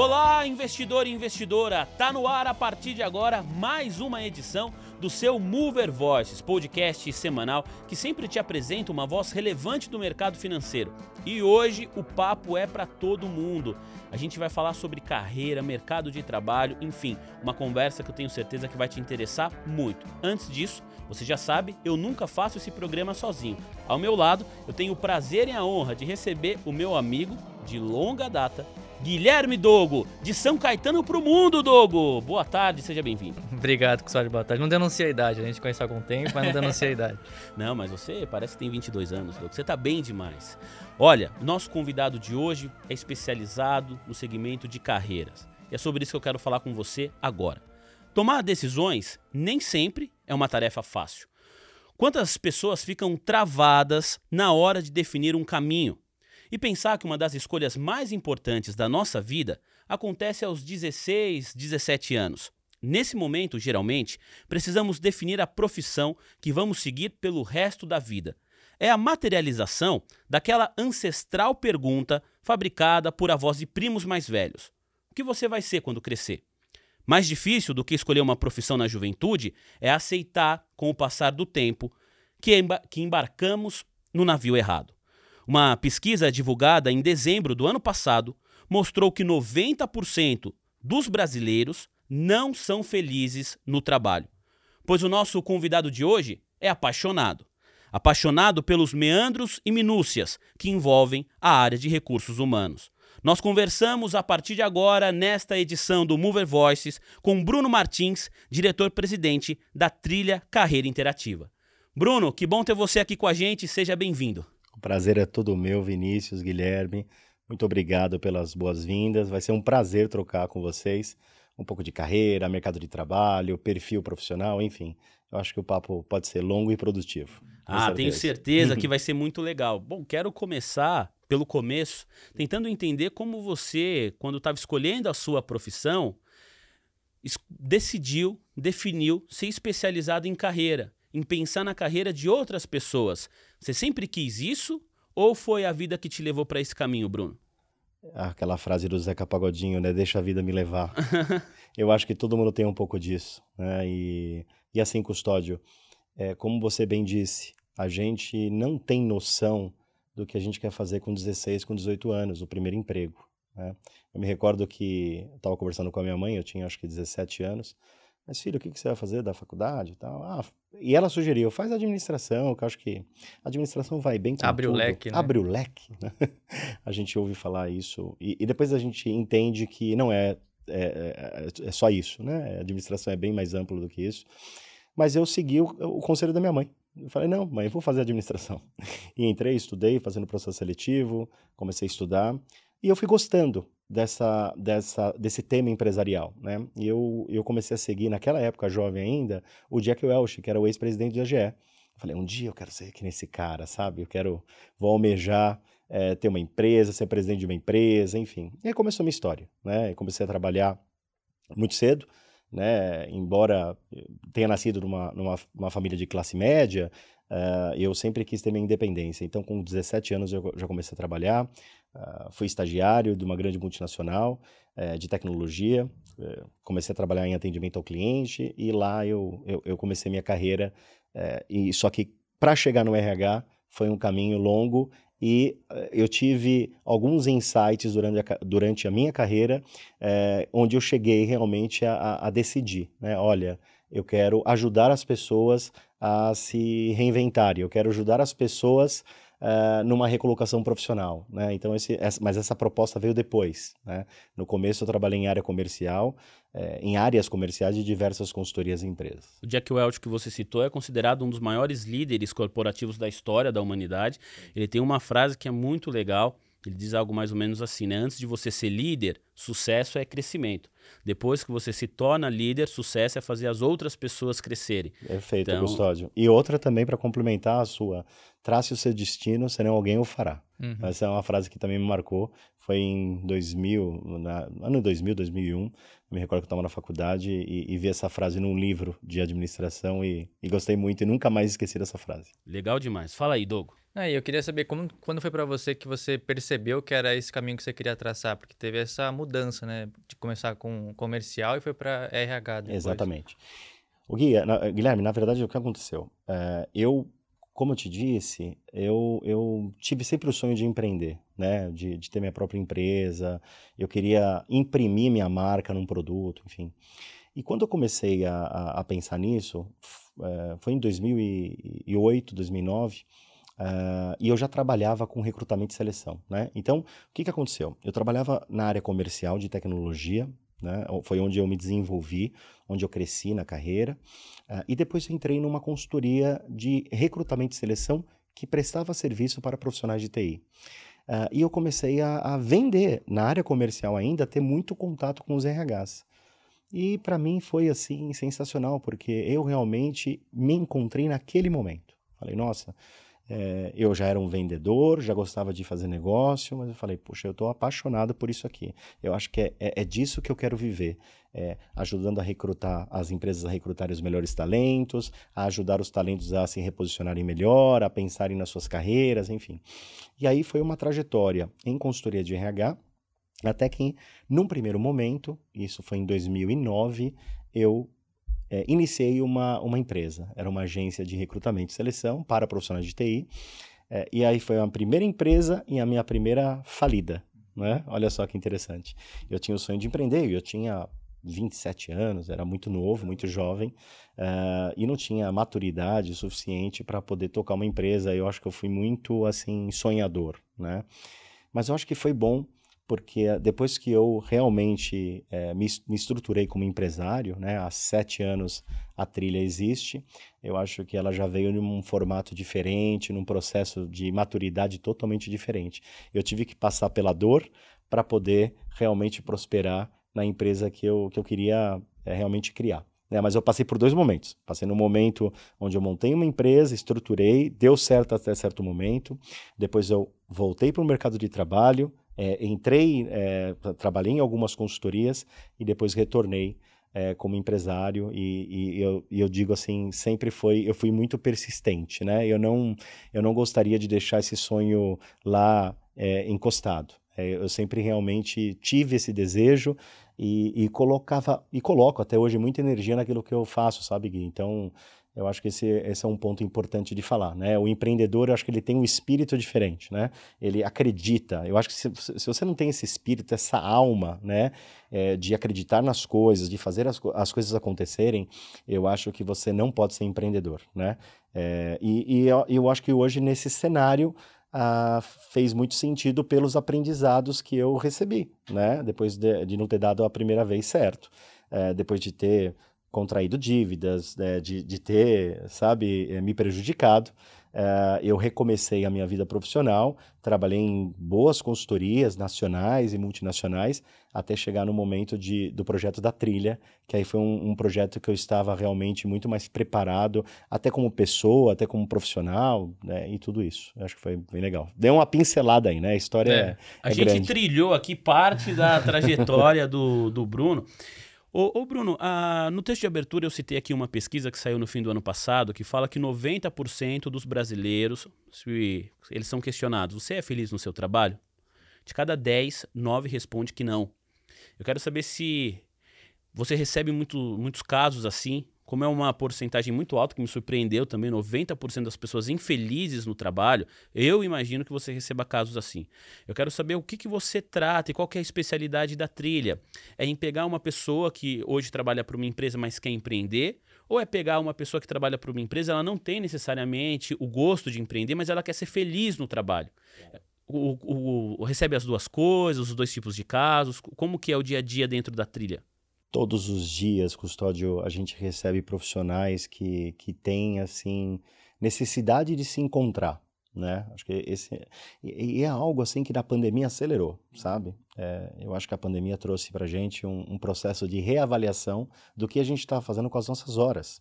Olá, investidor e investidora! Tá no ar a partir de agora mais uma edição do seu Mover Voices, podcast semanal que sempre te apresenta uma voz relevante do mercado financeiro. E hoje o papo é para todo mundo. A gente vai falar sobre carreira, mercado de trabalho, enfim, uma conversa que eu tenho certeza que vai te interessar muito. Antes disso, você já sabe, eu nunca faço esse programa sozinho. Ao meu lado, eu tenho o prazer e a honra de receber o meu amigo de longa data, Guilherme Dogo, de São Caetano pro mundo, Dogo. Boa tarde, seja bem-vindo. Obrigado, Custódio, boa tarde. Não denuncia a idade, a gente conhece há algum tempo, mas não denuncia a idade. não, mas você parece que tem 22 anos, Dogo. Você tá bem demais. Olha, nosso convidado de hoje é especializado no segmento de carreiras. E é sobre isso que eu quero falar com você agora. Tomar decisões nem sempre é uma tarefa fácil. Quantas pessoas ficam travadas na hora de definir um caminho? E pensar que uma das escolhas mais importantes da nossa vida acontece aos 16, 17 anos. Nesse momento, geralmente, precisamos definir a profissão que vamos seguir pelo resto da vida. É a materialização daquela ancestral pergunta fabricada por avós de primos mais velhos: O que você vai ser quando crescer? Mais difícil do que escolher uma profissão na juventude é aceitar, com o passar do tempo, que, que embarcamos no navio errado. Uma pesquisa divulgada em dezembro do ano passado mostrou que 90% dos brasileiros não são felizes no trabalho. Pois o nosso convidado de hoje é apaixonado. Apaixonado pelos meandros e minúcias que envolvem a área de recursos humanos. Nós conversamos a partir de agora, nesta edição do Mover Voices, com Bruno Martins, diretor-presidente da Trilha Carreira Interativa. Bruno, que bom ter você aqui com a gente, seja bem-vindo. O prazer é todo meu, Vinícius, Guilherme. Muito obrigado pelas boas-vindas. Vai ser um prazer trocar com vocês um pouco de carreira, mercado de trabalho, perfil profissional, enfim. Eu acho que o papo pode ser longo e produtivo. Ah, certeza. tenho certeza que vai ser muito legal. Bom, quero começar pelo começo, tentando entender como você, quando estava escolhendo a sua profissão, decidiu, definiu ser especializado em carreira, em pensar na carreira de outras pessoas. Você sempre quis isso ou foi a vida que te levou para esse caminho, Bruno? Aquela frase do Zeca Pagodinho, né? Deixa a vida me levar. Eu acho que todo mundo tem um pouco disso, né? E, e assim, Custódio, é, como você bem disse, a gente não tem noção do que a gente quer fazer com 16, com 18 anos, o primeiro emprego. Né? Eu me recordo que estava conversando com a minha mãe, eu tinha acho que 17 anos, mas filho, o que, que você vai fazer da faculdade e tal? Ah, e ela sugeriu, faz administração, que eu acho que a administração vai bem com Abre tudo. o leque, né? Abre o leque, né? a gente ouve falar isso e, e, depois a gente entende que não é, é, é, é só isso, né? A administração é bem mais ampla do que isso. Mas eu segui o, o conselho da minha mãe. Eu falei, não, mãe, eu vou fazer administração. E entrei, estudei, fazendo processo seletivo, comecei a estudar. E eu fui gostando dessa, dessa, desse tema empresarial, né? E eu, eu comecei a seguir, naquela época, jovem ainda, o Jack Welch, que era o ex-presidente da. Eu falei, um dia eu quero ser que nesse cara, sabe? Eu quero, vou almejar é, ter uma empresa, ser presidente de uma empresa, enfim. E aí começou a minha história, né? Eu comecei a trabalhar muito cedo, né? Embora tenha nascido numa, numa família de classe média, uh, eu sempre quis ter minha independência. Então, com 17 anos, eu já comecei a trabalhar. Uh, fui estagiário de uma grande multinacional uh, de tecnologia. comecei a trabalhar em atendimento ao cliente e lá eu, eu, eu comecei minha carreira. e Só que para chegar no RH foi um caminho longo e eh, eu tive alguns insights durante a, durante a minha carreira, onde eu cheguei realmente a, a decidir, né? Olha, eu quero ajudar as pessoas a se reinventarem, eu quero ajudar as pessoas uh, numa recolocação profissional, né? Então, esse, essa, mas essa proposta veio depois, né? No começo eu trabalhei em área comercial, uh, em áreas comerciais de diversas consultorias e empresas. O Jack Welch que você citou é considerado um dos maiores líderes corporativos da história da humanidade. Ele tem uma frase que é muito legal, ele diz algo mais ou menos assim, né? Antes de você ser líder, sucesso é crescimento. Depois que você se torna líder, sucesso é fazer as outras pessoas crescerem. Perfeito, então... Custódio. E outra também para complementar a sua, trace o seu destino, senão alguém o fará. Uhum. Essa é uma frase que também me marcou. Foi em 2000, na, ano 2000, 2001. me recordo que eu estava na faculdade e, e, vi essa frase num livro de administração e, e, gostei muito e nunca mais esqueci dessa frase. Legal demais. Fala aí, Dogo. Ah, eu queria saber como, quando foi para você que você percebeu que era esse caminho que você queria traçar, porque teve essa mudança, né, de começar com comercial e foi para RH depois. Exatamente. O Gui, na, Guilherme, na verdade, o que aconteceu? É, eu como eu te disse, eu, eu tive sempre o sonho de empreender, né? De, de, ter minha própria empresa. Eu queria imprimir minha marca num produto, enfim. E quando eu comecei a, a, a pensar nisso, é, foi em 2008, 2009, uh, e eu já trabalhava com recrutamento e seleção, né? Então, o que, que aconteceu? Eu trabalhava na área comercial de tecnologia, né? Foi onde eu me desenvolvi, onde eu cresci na carreira. Uh, e depois entrei numa consultoria de recrutamento e seleção que prestava serviço para profissionais de TI. Uh, ah, e eu comecei a, a, vender na área comercial ainda, ter muito contato com os RHs. E para mim foi assim sensacional, porque eu realmente me encontrei naquele momento. Falei, nossa, é, eu já era um vendedor, já gostava de fazer negócio, mas eu falei, puxa, eu estou apaixonado por isso aqui. Eu acho que é, é, é disso que eu quero viver. É, ajudando a recrutar as empresas a recrutarem os melhores talentos, a ajudar os talentos a se reposicionarem melhor, a pensarem nas suas carreiras, enfim. E aí foi uma trajetória em consultoria de RH, até que, num primeiro momento, isso foi em 2009, eu é, iniciei uma, uma empresa. Era uma agência de recrutamento e seleção para profissionais de TI. É, e aí foi a primeira empresa e a minha primeira falida. Né? Olha só que interessante. Eu tinha o sonho de empreender, eu tinha 27 anos, era muito novo, muito jovem, uh, e não tinha maturidade suficiente para poder tocar uma empresa. Eu acho que eu fui muito assim sonhador, né? Mas eu acho que foi bom porque depois que eu realmente é, me, me, estruturei como empresário, né, há sete anos a trilha existe, eu acho que ela já veio num formato diferente, num processo de maturidade totalmente diferente. Eu tive que passar pela dor para poder realmente prosperar na empresa que eu, que eu queria é, realmente criar. Né? Mas eu passei por dois momentos. Passei no momento onde eu montei uma empresa, estruturei, deu certo até certo momento. Depois eu voltei para o mercado de trabalho, é, entrei, é, trabalhei em algumas consultorias e depois retornei é, como empresário e, e, eu, eu, digo assim sempre foi eu fui muito persistente né eu não eu não gostaria de deixar esse sonho lá é, encostado é, eu sempre realmente tive esse desejo e, e, colocava e coloco até hoje muita energia naquilo que eu faço sabe Gui? então eu acho que esse, esse é um ponto importante de falar, né? O empreendedor, eu acho que ele tem um espírito diferente, né? Ele acredita. Eu acho que se, se você não tem esse espírito, essa alma, né? É, de acreditar nas coisas, de fazer as, as coisas acontecerem, eu acho que você não pode ser empreendedor, né? É, e, e eu, eu, acho que hoje, nesse cenário, ah, fez muito sentido pelos aprendizados que eu recebi, né? Depois de, de não ter dado a primeira vez certo. É, depois de ter contraído dívidas, né, de, de ter, sabe, eh, me prejudicado. Uh, eu recomecei a minha vida profissional, trabalhei em boas consultorias nacionais e multinacionais, até chegar no momento de, do projeto da trilha, que aí foi um, um, projeto que eu estava realmente muito mais preparado, até como pessoa, até como profissional, né, e tudo isso. Eu acho que foi bem legal. Deu uma pincelada aí, né? A história é, é, A é gente grande. trilhou aqui parte da trajetória do, do Bruno. Ô, ô Bruno, a, no texto de abertura eu citei aqui uma pesquisa que saiu no fim do ano passado que fala que 90% dos brasileiros, se eles são questionados, você é feliz no seu trabalho? De cada 10, 9 responde que não. Eu quero saber se você recebe muito, muitos casos assim, como é uma porcentagem muito alta, que me surpreendeu também, 90% das pessoas infelizes no trabalho, eu imagino que você receba casos assim. Eu quero saber o que, que você trata e qual é a especialidade da trilha. É em pegar uma pessoa que hoje trabalha para uma empresa, mas quer empreender, ou é pegar uma pessoa que trabalha para uma empresa, ela não tem necessariamente o gosto de empreender, mas ela quer ser feliz no trabalho. O, o, o, recebe as duas coisas, os dois tipos de casos, como que é o dia a dia dentro da trilha? Todos os dias, Custódio, a gente recebe profissionais que, que têm, assim, necessidade de se encontrar, né? Acho que esse e, e é algo assim que na pandemia acelerou, sabe? É, eu acho que a pandemia trouxe para gente um, um, processo de reavaliação do que a gente está fazendo com as nossas horas.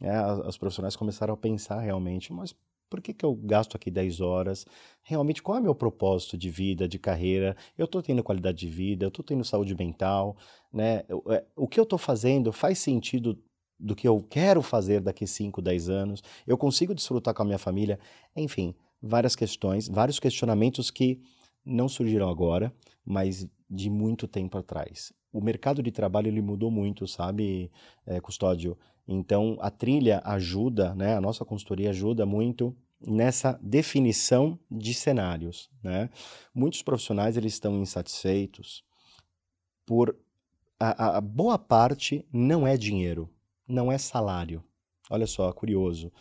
É, as, as, profissionais começaram a pensar realmente, mas Por que, que eu gasto aqui 10 horas? Realmente, qual é o meu propósito de vida, de carreira? Eu estou tendo qualidade de vida, eu estou tendo saúde mental, né? É, o que eu estou fazendo faz sentido do que eu quero fazer daqui 5, 10 anos? Eu consigo desfrutar com a minha família? Enfim, várias questões, vários questionamentos que não surgiram agora, mas de muito tempo atrás. O mercado de trabalho ele mudou muito, sabe, é, Custódio? Então, a trilha ajuda, né? A nossa consultoria ajuda muito nessa definição de cenários, né? Muitos profissionais eles estão insatisfeitos por a, a boa parte não é dinheiro, não é salário. Olha só, curioso.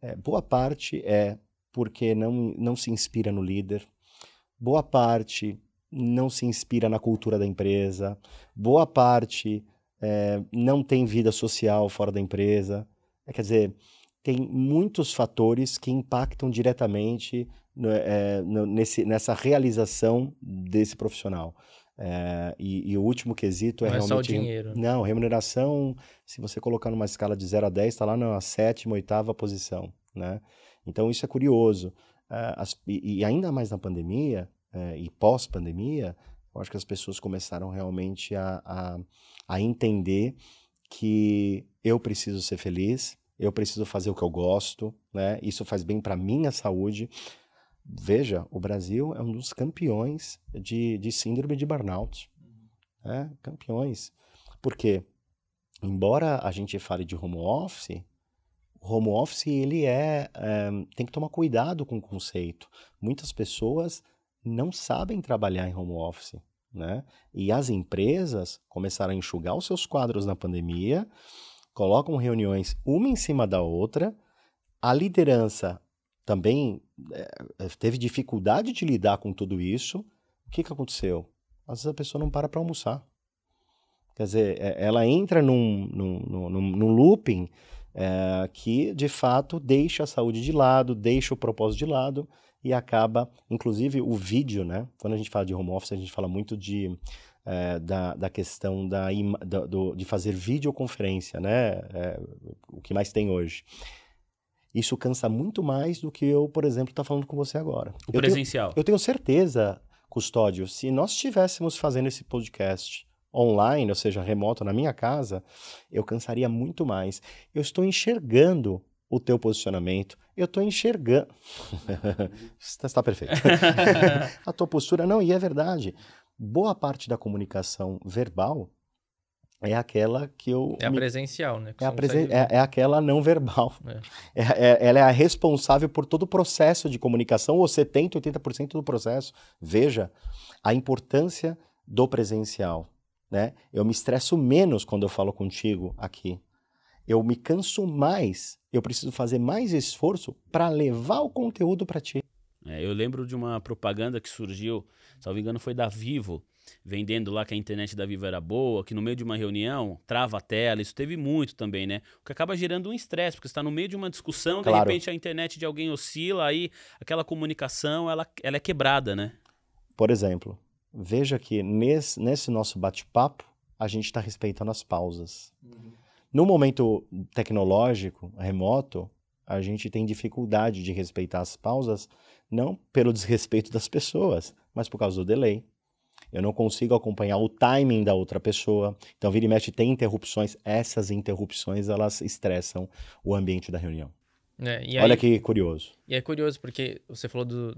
É, boa parte é porque não, não se inspira no líder. Boa parte não se inspira na cultura da empresa. Boa parte é, não tem vida social fora da empresa. É, quer dizer, tem muitos fatores que impactam diretamente no, é, no, nesse, nessa realização desse profissional. É, e, e, o último quesito é não realmente. É só o dinheiro. Não, remuneração, se você colocar numa escala de 0 a 10, está lá na sétima, oitava posição. Né? Então isso é curioso. Uh, as, e, e, ainda mais na pandemia, uh, e pós-pandemia, eu acho que as pessoas começaram realmente a, a a entender que eu preciso ser feliz, eu preciso fazer o que eu gosto, né? Isso faz bem para minha saúde. Veja, o Brasil é um dos campeões de, de síndrome de burnout. Né? Campeões. Porque, embora a gente fale de home office, home office ele é, é tem que tomar cuidado com o conceito. Muitas pessoas não sabem trabalhar em home office. Né? E as empresas começaram a enxugar os seus quadros na pandemia, colocam reuniões uma em cima da outra. A liderança também é, teve dificuldade de lidar com tudo isso. O que, que aconteceu? Às vezes a pessoa não para para almoçar. Quer dizer, é, ela entra num, num, num, num looping é, que, de fato, deixa a saúde de lado, deixa o propósito de lado e acaba, inclusive o vídeo, né? Quando a gente fala de home office, a gente fala muito de é, da, da questão da, da do, de fazer videoconferência, né? É, o que mais tem hoje. Isso cansa muito mais do que eu, por exemplo, estar tá falando com você agora. O eu presencial. Tenho, eu tenho certeza, Custódio, se nós estivéssemos fazendo esse podcast online, ou seja, remoto na minha casa, eu cansaria muito mais. Eu estou enxergando o teu posicionamento, eu estou enxergando. está, está perfeito. a tua postura, não, e é verdade. Boa parte da comunicação verbal é aquela que eu. É a me... presencial, né? É, a presen... é, é, aquela não verbal. É. É, é. ela é a responsável por todo o processo de comunicação, ou 70%, 80% do processo. Veja a importância do presencial. Né? Eu me estresso menos quando eu falo contigo aqui eu me canso mais, eu preciso fazer mais esforço para levar o conteúdo para ti. É, eu lembro de uma propaganda que surgiu, se não me engano, foi da Vivo, vendendo lá que a internet da Vivo era boa, que no meio de uma reunião trava a tela, isso teve muito também, né? O que acaba gerando um estresse, porque está no meio de uma discussão, claro. de repente a internet de alguém oscila, aí aquela comunicação ela, ela é quebrada, né? Por exemplo, veja que nesse, nesse nosso bate-papo a gente está respeitando as pausas. Uhum. No momento tecnológico, remoto, a gente tem dificuldade de respeitar as pausas, não pelo desrespeito das pessoas, mas por causa do delay. Eu não consigo acompanhar o timing da outra pessoa. Então, vira e mexe, tem interrupções. Essas interrupções, elas estressam o ambiente da reunião. É, Olha que curioso. E é curioso porque você falou do,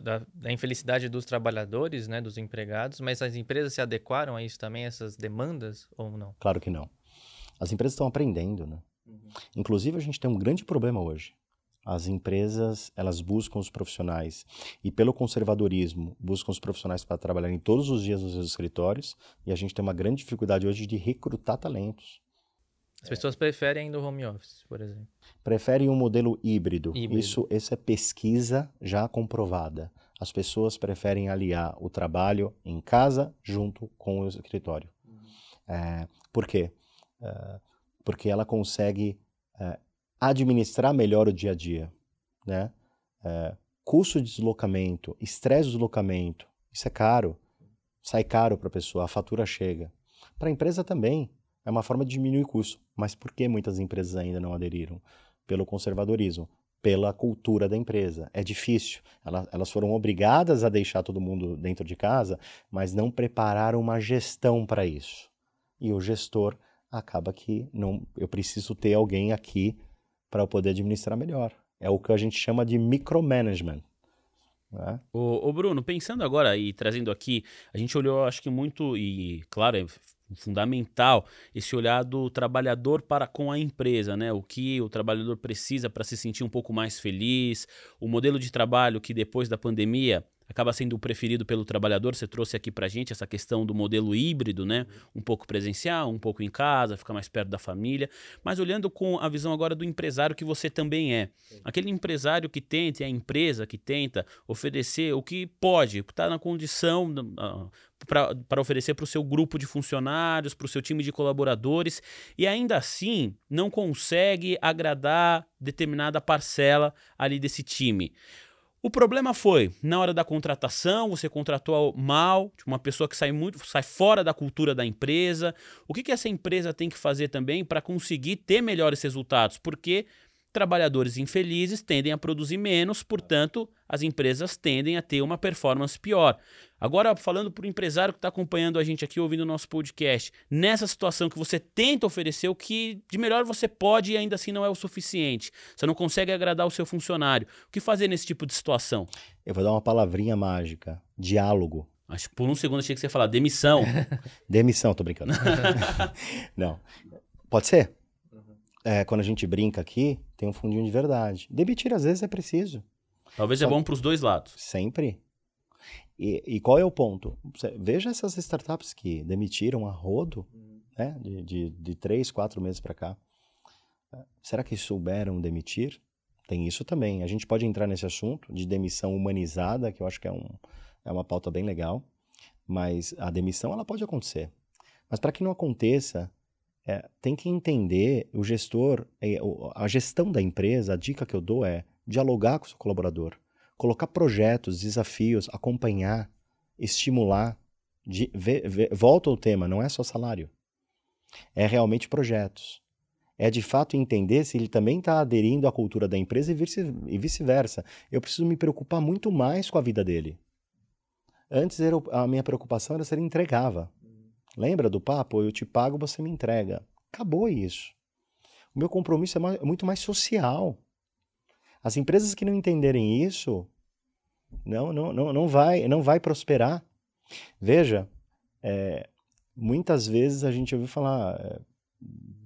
da, da, infelicidade dos trabalhadores, né, dos empregados, mas as empresas se adequaram a isso também, essas demandas, ou não? Claro que não. As empresas estão aprendendo, né? Uhum. Inclusive, a gente tem um grande problema hoje. As empresas, elas buscam os profissionais e pelo conservadorismo, buscam os profissionais para trabalharem todos os dias nos seus escritórios e a gente tem uma grande dificuldade hoje de recrutar talentos. As pessoas é. preferem ainda o home office, por exemplo. Preferem um modelo híbrido. híbrido. Isso, essa é pesquisa já comprovada. As pessoas preferem aliar o trabalho em casa junto com o escritório. Uhum. É, por quê? Eh, porque ela consegue uh, administrar melhor o dia a dia, né? Uh, custo de deslocamento, estresse de deslocamento, isso é caro, sai caro para a pessoa, a fatura chega. Para a empresa também é uma forma de diminuir custo, mas por que muitas empresas ainda não aderiram? Pelo conservadorismo. pela cultura da empresa. É difícil. Elas foram obrigadas a deixar todo mundo dentro de casa, mas não prepararam uma gestão para isso. E o gestor acaba que não, eu preciso ter alguém aqui para eu poder administrar melhor. É o que a gente chama de micromanagement. Né? Ô, Bruno, pensando agora e trazendo aqui, a gente olhou, acho que muito, e claro, é fundamental esse olhar do trabalhador para com a empresa, né? O que o trabalhador precisa para se sentir um pouco mais feliz, o modelo de trabalho que depois da pandemia acaba sendo o preferido pelo trabalhador. Você trouxe aqui para gente essa questão do modelo híbrido, né? Um pouco presencial, um pouco em casa, ficar mais perto da família. Mas olhando com a visão agora do empresário que você também é. Aquele empresário que tenta, a empresa que tenta oferecer o que pode, o que está na condição uh, para oferecer para o seu grupo de funcionários, para o seu time de colaboradores, e ainda assim não consegue agradar determinada parcela ali desse time. O problema foi, na hora da contratação, você contratou mal, tipo, uma pessoa que sai muito, sai fora da cultura da empresa. O que, que essa empresa tem que fazer também para conseguir ter melhores resultados? Porque trabalhadores infelizes tendem a produzir menos, portanto, as empresas tendem a ter uma performance pior. Agora, falando para o empresário que está acompanhando a gente aqui, ouvindo o nosso podcast, nessa situação que você tenta oferecer o que de melhor você pode e ainda assim não é o suficiente, você não consegue agradar o seu funcionário, o que fazer nesse tipo de situação? Eu vou dar uma palavrinha mágica: diálogo. Acho que por um segundo achei que você ia falar demissão. demissão, tô brincando. não. Pode ser? é, quando a gente brinca aqui, tem um fundinho de verdade. Demitir às vezes é preciso. Talvez é Só... é bom para os dois lados. Sempre. E, e, qual é o ponto? Veja essas startups que demitiram a rodo, né, de, de, de três, quatro meses para cá. Será que souberam demitir? Tem isso também. A gente pode entrar nesse assunto de demissão humanizada, que eu acho que é, um, é uma pauta bem legal. Mas a demissão ela pode acontecer. Mas para que não aconteça, é, tem que entender o gestor, é, a gestão da empresa, a dica que eu dou é dialogar com o seu colaborador, colocar projetos, desafios, acompanhar, estimular. De, volta ao tema, não é só salário. É realmente projetos. É de fato entender se ele também está aderindo à cultura da empresa e vice-versa. Eu preciso me preocupar muito mais com a vida dele. Antes era, a minha preocupação era se ele entregava. Lembra do papo? Eu te pago, você me entrega. Acabou isso. O meu compromisso é, mais, é muito mais social. As empresas que não entenderem isso, não, não, não, não, vai, não vai prosperar. Veja, é, muitas vezes a gente ouviu falar, é,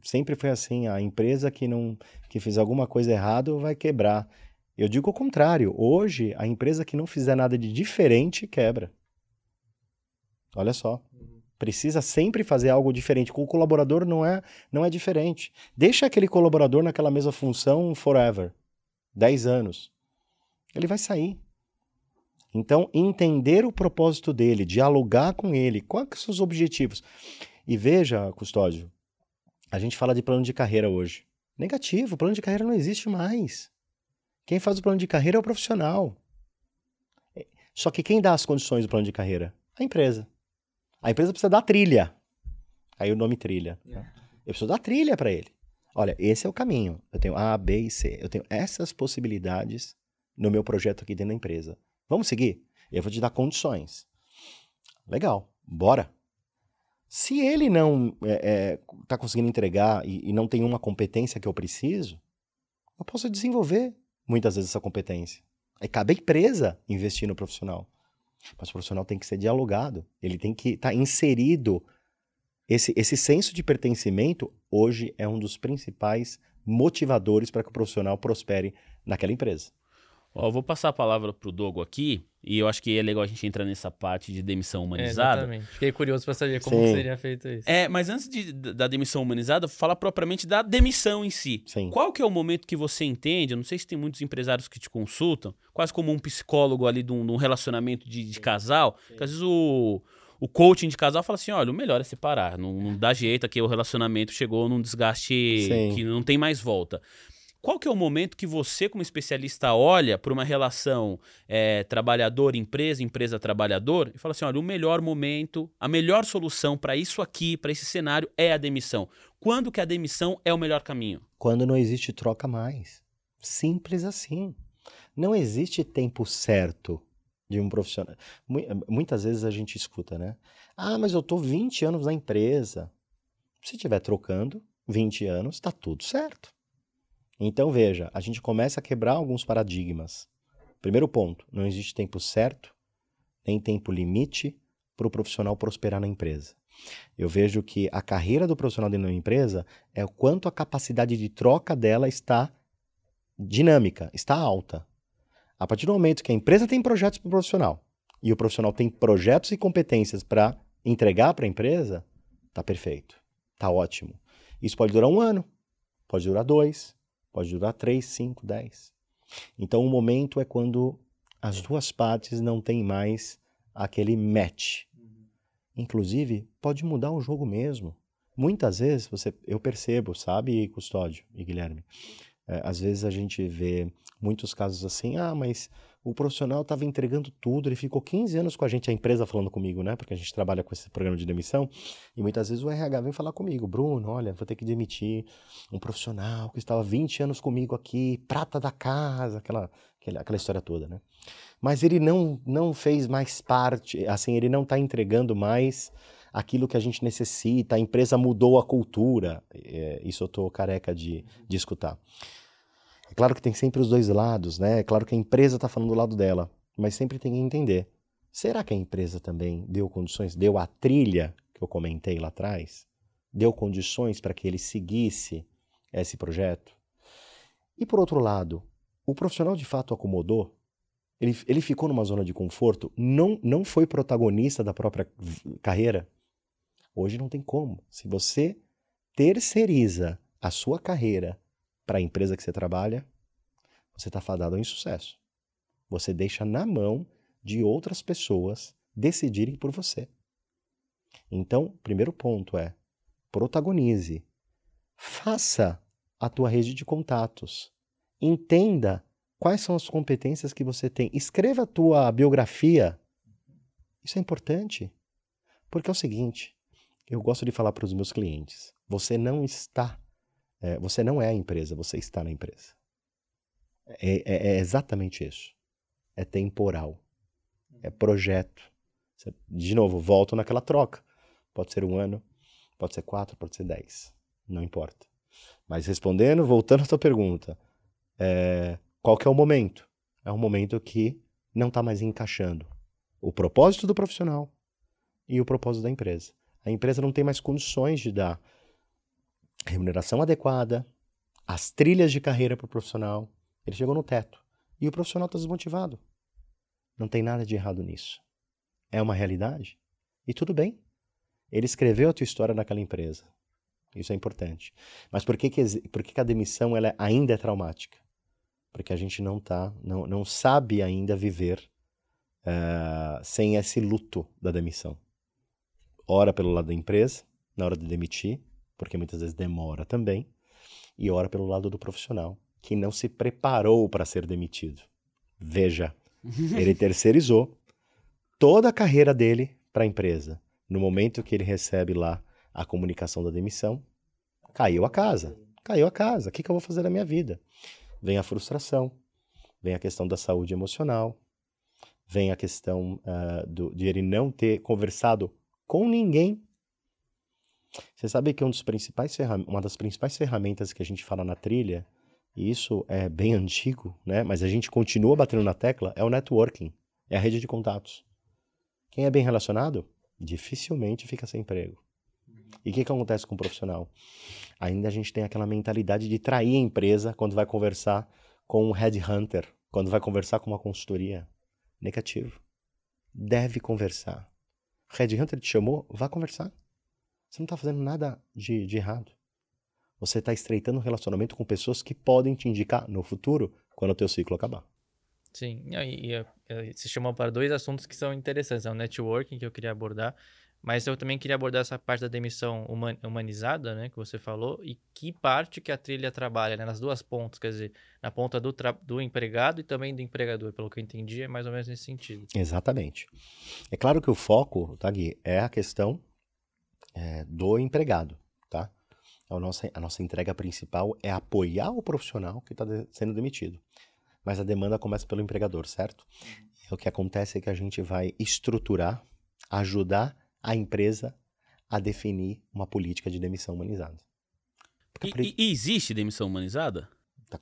sempre foi assim, a empresa que não que fizer alguma coisa errada vai quebrar. Eu digo o contrário. Hoje, a empresa que não fizer nada de diferente quebra. Olha só. Precisa sempre fazer algo diferente. Com o colaborador não é, não é diferente. Deixa aquele colaborador naquela mesma função forever. 10 anos. Ele vai sair. Então, entender o propósito dele, dialogar com ele, quais são os objetivos. E veja, Custódio, a gente fala de plano de carreira hoje. Negativo, plano de carreira não existe mais. Quem faz o plano de carreira é o profissional. Só que quem dá as condições do plano de carreira? A empresa. A empresa precisa dar trilha. Aí o nome trilha. Eu preciso dar trilha para ele. Olha, esse é o caminho. Eu tenho A, B e C. Eu tenho essas possibilidades no meu projeto aqui dentro da empresa. Vamos seguir? Eu vou te dar condições. Legal, bora. Se ele não está é, é, tá conseguindo entregar e, e não tem uma competência que eu preciso, eu posso desenvolver muitas vezes essa competência. Aí cabe a empresa investir no profissional. Mas o profissional tem que ser dialogado, ele tem que estar tá inserido. Esse, esse senso de pertencimento hoje é um dos principais motivadores para que o profissional prospere naquela empresa. Ó, eu vou passar a palavra para o Dogo aqui, e eu acho que é legal a gente entrar nessa parte de demissão humanizada. É, exatamente. Fiquei curioso para saber como seria feito isso. É, mas antes de, da demissão humanizada, falar propriamente da demissão em si. Sim. Qual que é o momento que você entende? Eu não sei se tem muitos empresários que te consultam, quase como um psicólogo ali de um, de um relacionamento de, de casal, Sim. que às vezes o, o coaching de casal fala assim: olha, o melhor é separar, não, não dá jeito, aqui o relacionamento chegou num desgaste Sim. que não tem mais volta. Qual que é o momento que você, como especialista, olha para uma relação é, trabalhador-empresa, empresa-trabalhador e fala assim: olha, o melhor momento, a melhor solução para isso aqui, para esse cenário, é a demissão. Quando que a demissão é o melhor caminho? Quando não existe troca mais. Simples assim. Não existe tempo certo de um profissional. Muitas vezes a gente escuta, né? Ah, mas eu tô 20 anos na empresa. Se estiver trocando 20 anos, está tudo certo. Então veja, a gente começa a quebrar alguns paradigmas. Primeiro ponto, não existe tempo certo, nem tempo limite para o profissional prosperar na empresa. Eu vejo que a carreira do profissional dentro da empresa é o quanto a capacidade de troca dela está dinâmica, está alta. A partir do momento que a empresa tem projetos para o profissional e o profissional tem projetos e competências para entregar para a empresa, tá perfeito, tá ótimo. Isso pode durar um ano, pode durar dois, pode durar três, cinco, dez. Então o momento é quando as duas partes não têm mais aquele match. Inclusive, pode mudar o jogo mesmo. Muitas vezes você, eu percebo, sabe, Custódio e Guilherme, é, às vezes a gente vê muitos casos assim, ah, mas o profissional estava entregando tudo, ele ficou 15 anos com a gente, a empresa falando comigo, né? Porque a gente trabalha com esse programa de demissão, e muitas vezes o RH vem falar comigo, Bruno, olha, vou ter que demitir um profissional que estava 20 anos comigo aqui, prata da casa, aquela, aquela, aquela história toda, né? Mas ele não, não fez mais parte, assim, ele não está entregando mais aquilo que a gente necessita, a empresa mudou a cultura, é, isso eu estou careca de, de escutar. É claro que tem sempre os dois lados, né? É claro que a empresa está falando do lado dela, mas sempre tem que entender. Será que a empresa também deu condições, deu a trilha que eu comentei lá atrás? Deu condições para que ele seguisse esse projeto? E por outro lado, o profissional de fato acomodou? Ele, ele ficou numa zona de conforto? Não, não foi protagonista da própria carreira? Hoje não tem como. Se você terceiriza a sua carreira para a empresa que você trabalha, você está fadado ao insucesso. Você deixa na mão de outras pessoas decidirem por você. Então, primeiro ponto é: protagonize. Faça a tua rede de contatos. Entenda quais são as competências que você tem. Escreva a tua biografia. Isso é importante. Porque é o seguinte, eu gosto de falar para os meus clientes: você não está é, você não é a empresa, você está na empresa. É, é, é exatamente isso. É temporal. É projeto. Você, de novo, volto naquela troca. Pode ser um ano, pode ser quatro, pode ser dez. Não importa. Mas respondendo, voltando à tua pergunta, é, qual que é o momento? É um momento que não está mais encaixando o propósito do profissional e o propósito da empresa. A empresa não tem mais condições de dar remuneração adequada, as trilhas de carreira para o profissional. Ele chegou no teto. E o profissional está desmotivado. Não tem nada de errado nisso. É uma realidade. E tudo bem. Ele escreveu a tua história naquela empresa. Isso é importante. Mas por que, que, por que, que a demissão ela ainda é traumática? Porque a gente não tá, não, não sabe ainda viver uh, sem esse luto da demissão. Ora pelo lado da empresa, na hora de demitir, porque muitas vezes demora também, e ora pelo lado do profissional, que não se preparou para ser demitido. Veja, ele terceirizou toda a carreira dele para a empresa. No momento que ele recebe lá a comunicação da demissão, caiu a casa. Caiu a casa. O que, que eu vou fazer na minha vida? Vem a frustração, vem a questão da saúde emocional, vem a questão uh, do, de ele não ter conversado com ninguém você sabe que um dos principais uma das principais ferramentas que a gente fala na trilha, e isso é bem antigo, né? mas a gente continua batendo na tecla, é o networking, é a rede de contatos. Quem é bem relacionado, dificilmente fica sem emprego. E o que, que acontece com o profissional? Ainda a gente tem aquela mentalidade de trair a empresa quando vai conversar com um headhunter, quando vai conversar com uma consultoria. Negativo. Deve conversar. Headhunter te chamou, vá conversar. Você não está fazendo nada de, de errado. Você está estreitando um relacionamento com pessoas que podem te indicar no futuro quando o teu ciclo acabar. Sim, e, e, e se chamou para dois assuntos que são interessantes. É o networking que eu queria abordar, mas eu também queria abordar essa parte da demissão humanizada, né, que você falou, e que parte que a trilha trabalha, né, nas duas pontas, quer dizer, na ponta do, do empregado e também do empregador, pelo que eu entendi, é mais ou menos nesse sentido. Exatamente. É claro que o foco, tá, Gui, é a questão é, do empregado, tá? A nossa, a nossa entrega principal é apoiar o profissional que está de, sendo demitido. Mas a demanda começa pelo empregador, certo? E o que acontece é que a gente vai estruturar, ajudar a empresa a definir uma política de demissão humanizada. E, e, existe demissão humanizada? Tá,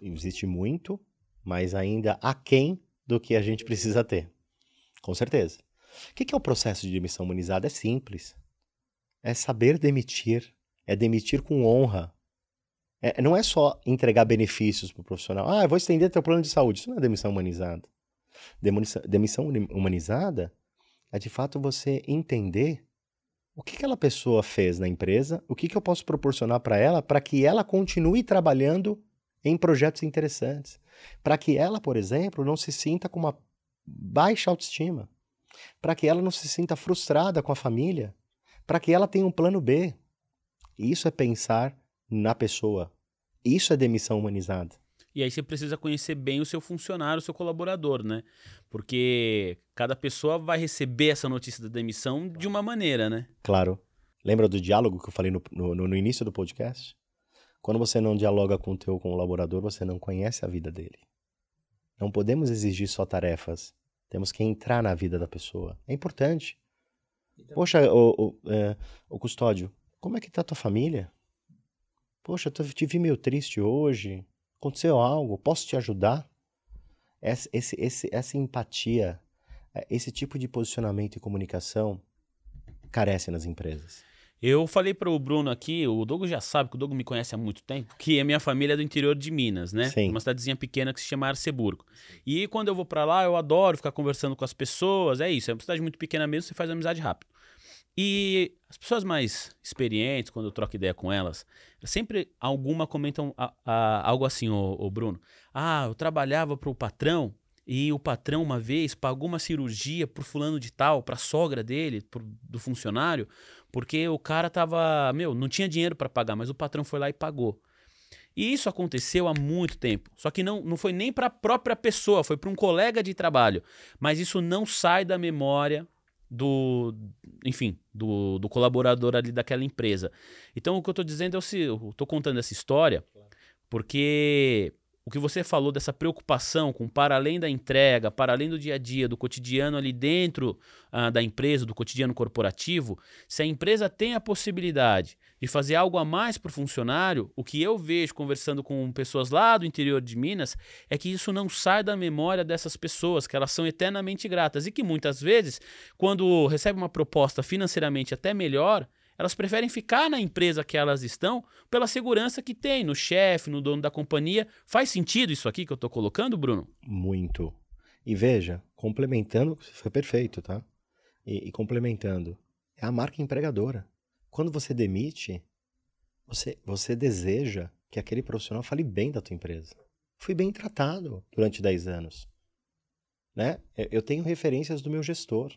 existe muito, mas ainda aquém do que a gente precisa ter. Com certeza. O que é o processo de demissão humanizada? É simples. É saber demitir. É demitir com honra. É, não é só entregar benefícios para o profissional. Ah, eu vou estender teu plano de saúde. Isso não é demissão humanizada. Demissão, demissão humanizada é de fato você entender o que aquela pessoa fez na empresa, o que, que eu posso proporcionar para ela para que ela continue trabalhando em projetos interessantes. Para que ela, por exemplo, não se sinta com uma baixa autoestima. Para que ela não se sinta frustrada com a família. Para que ela tenha um plano B. Isso é pensar na pessoa. Isso é demissão humanizada. E aí você precisa conhecer bem o seu funcionário, o seu colaborador, né? Porque cada pessoa vai receber essa notícia da demissão de uma maneira, né? Claro. Lembra do diálogo que eu falei no, no, no início do podcast? Quando você não dialoga com o teu colaborador, você não conhece a vida dele. Não podemos exigir só tarefas. Temos que entrar na vida da pessoa. É importante. Então... Poxa, o, o, é, o custódio, como é que tá tua família? Poxa, eu te vi meio triste hoje. Aconteceu algo? Posso te ajudar? Esse, esse, esse, essa empatia, é, esse tipo de posicionamento e comunicação carece nas empresas. Eu falei para o Bruno aqui, o Douglas já sabe que o Douglas me conhece há muito tempo, que a minha família é do interior de Minas, né? Sim. Uma cidadezinha pequena que se chama Arceburgo. E quando eu vou para lá, eu adoro ficar conversando com as pessoas, é isso, é uma cidade muito pequena mesmo, você faz amizade rápido. E as pessoas mais experientes, quando eu troco ideia com elas, sempre alguma comentam a, a, algo assim, o, o Bruno. Ah, eu trabalhava para o patrão e o patrão uma vez pagou uma cirurgia pro fulano de tal, pra sogra dele, pro, do funcionário, porque o cara tava, meu, não tinha dinheiro para pagar, mas o patrão foi lá e pagou. E isso aconteceu há muito tempo. Só que não, não foi nem para a própria pessoa, foi para um colega de trabalho. Mas isso não sai da memória do, enfim, do, do colaborador ali daquela empresa. Então o que eu estou dizendo é o eu estou contando essa história porque o que você falou dessa preocupação com para além da entrega, para além do dia a dia, do cotidiano ali dentro uh, da empresa, do cotidiano corporativo, se a empresa tem a possibilidade de fazer algo a mais para o funcionário, o que eu vejo conversando com pessoas lá do interior de Minas é que isso não sai da memória dessas pessoas, que elas são eternamente gratas. E que muitas vezes, quando recebe uma proposta financeiramente até melhor, elas preferem ficar na empresa que elas estão pela segurança que tem no chefe, no dono da companhia. Faz sentido isso aqui que eu estou colocando, Bruno? Muito. E veja, complementando, foi perfeito, tá? E, e complementando, é a marca empregadora. Quando você demite, você, você deseja que aquele profissional fale bem da tua empresa. Fui bem tratado durante 10 anos. Né? Eu tenho referências do meu gestor.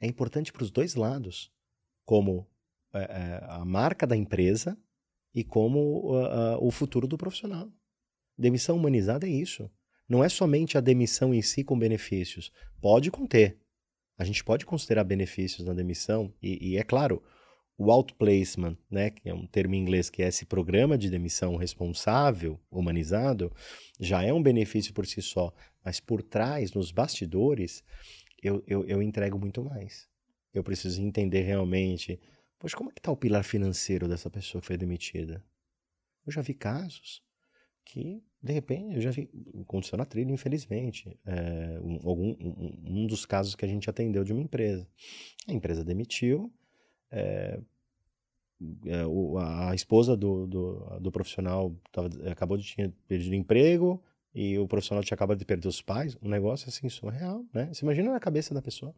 É importante para os dois lados como é, é, a marca da empresa e como uh, uh, o futuro do profissional. Demissão humanizada é isso. Não é somente a demissão em si com benefícios. Pode conter. A gente pode considerar benefícios na demissão, e, e é claro, o outplacement, né, que é um termo em inglês que é esse programa de demissão responsável, humanizado, já é um benefício por si só. Mas por trás, nos bastidores, eu, eu, eu entrego muito mais. Eu preciso entender realmente, poxa, como é que está o pilar financeiro dessa pessoa que foi demitida? Eu já vi casos que, de repente, eu já vi, aconteceu na trilha, infelizmente, é, um, algum, um, um, dos casos que a gente atendeu de uma empresa. A empresa demitiu, é, é, a esposa do, do, do profissional tava, acabou de ter perdido emprego e o profissional tinha acabado de perder os pais, um negócio assim surreal, né? Você imagina na cabeça da pessoa.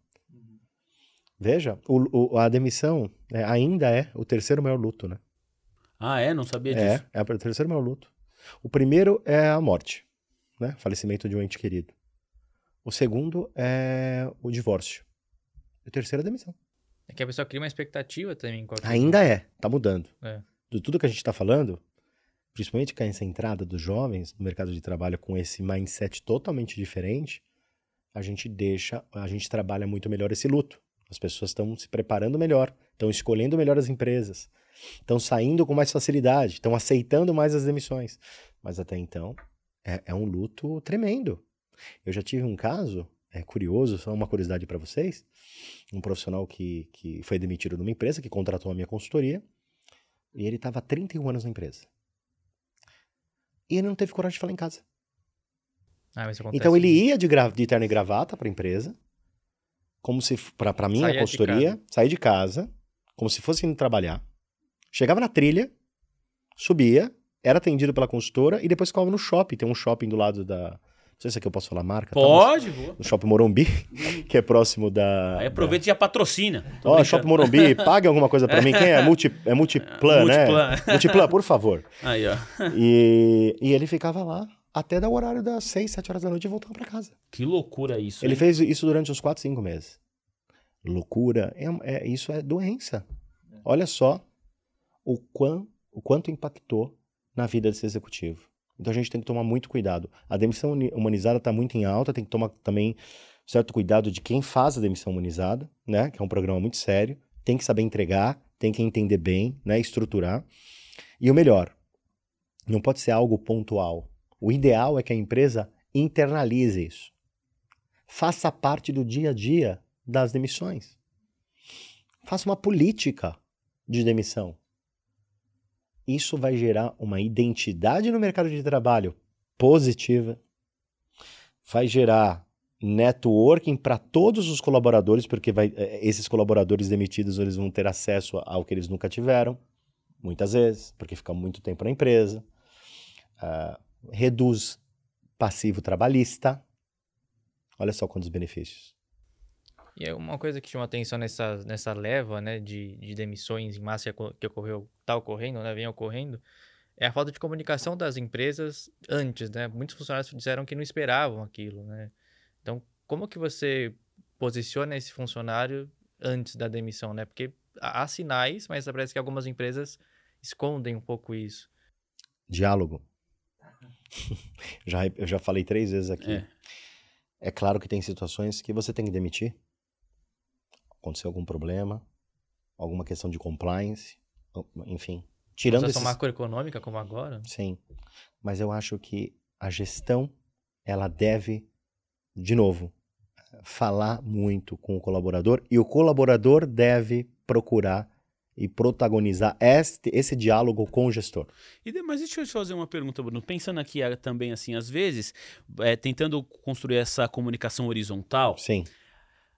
Veja, o, o, a demissão é, ainda é o terceiro maior luto, né? Ah, é? Não sabia é, disso. É, é o terceiro maior luto. O primeiro é a morte, né? Falecimento de um ente querido. O segundo é o divórcio. E o terceiro é a demissão. É que a pessoa cria uma expectativa também. Ainda é, tá mudando. É. De tudo que a gente está falando, principalmente com essa entrada dos jovens no mercado de trabalho com esse mindset totalmente diferente, a gente deixa, a gente trabalha muito melhor esse luto. As pessoas estão se preparando melhor, estão escolhendo melhor as empresas. estão saindo com mais facilidade, estão aceitando mais as demissões. Mas até então, é, é um luto tremendo. Eu já tive um caso, é curioso, só uma curiosidade para vocês, um profissional que, que foi demitido numa empresa, que contratou a minha consultoria, e ele estava há 31 anos na empresa. E ele não teve coragem de falar em casa. Ah, Então ele ia de, de terno e gravata para a empresa, como se para para Saía de consultoria, sair de casa, como se fosse indo trabalhar. Chegava na trilha, subia, era atendido pela consultora e depois ficava no shopping. Tem um shopping do lado da, não sei se aqui eu posso falar a marca. tá? Pode, boa. No Shopping Morumbi, que é próximo da. Aí aproveita e já patrocina. Ó, brincando. Shopping Morumbi, pague alguma coisa pra mim. Quem é? Multi, é Multiplan, né? Multiplan. Multiplan, por favor. Aí, ó. E, e ele ficava lá até dar o horário das 6, 7 horas da noite e voltava pra casa. Que loucura isso. Ele hein? fez isso durante uns 4, 5 meses. Loucura. É, é- isso é doença. Olha só o, quão, o quanto impactou na vida desse executivo. Então a gente tem que tomar muito cuidado. A demissão humanizada está muito em alta, tem que tomar também certo cuidado de quem faz a demissão humanizada, né? Que é um programa muito sério. Tem que saber entregar, tem que entender bem, né? Estruturar. E o melhor, não pode ser algo pontual. O ideal é que a empresa internalize isso faça parte do dia a dia das demissões. Faça uma política de demissão. Isso vai gerar uma identidade no mercado de trabalho positiva, vai gerar networking para todos os colaboradores, porque vai- eh, esses colaboradores demitidos eles vão ter acesso ao que eles nunca tiveram, muitas vezes, porque fica muito tempo na empresa. Ah, reduz passivo trabalhista, Olha só quantos benefícios. E é uma coisa que chama atenção nessa, nessa leva, né, de, de demissões em massa que oco- que ocorreu, tá ocorrendo, né, vem ocorrendo, é a falta de comunicação das empresas antes, né? Muitos funcionários disseram que não esperavam aquilo, né? Então, como que você posiciona esse funcionário antes da demissão, né? Porque há sinais, mas parece que algumas empresas escondem um pouco isso. Diálogo. já, eu já falei três vezes aqui. É. É. claro que tem situações que você tem que demitir. Aconteceu algum problema, alguma questão de compliance, enfim. Tirando Situação esses... macroeconômica como agora. Sim. Mas eu acho que a gestão, ela deve, de novo, falar muito com o colaborador e o colaborador deve procurar e protagonizar este, esse diálogo com o gestor. E mas deixa eu te fazer uma pergunta, Bruno. Pensando aqui ah, também, assim, às vezes, é, tentando construir essa comunicação horizontal, Sim,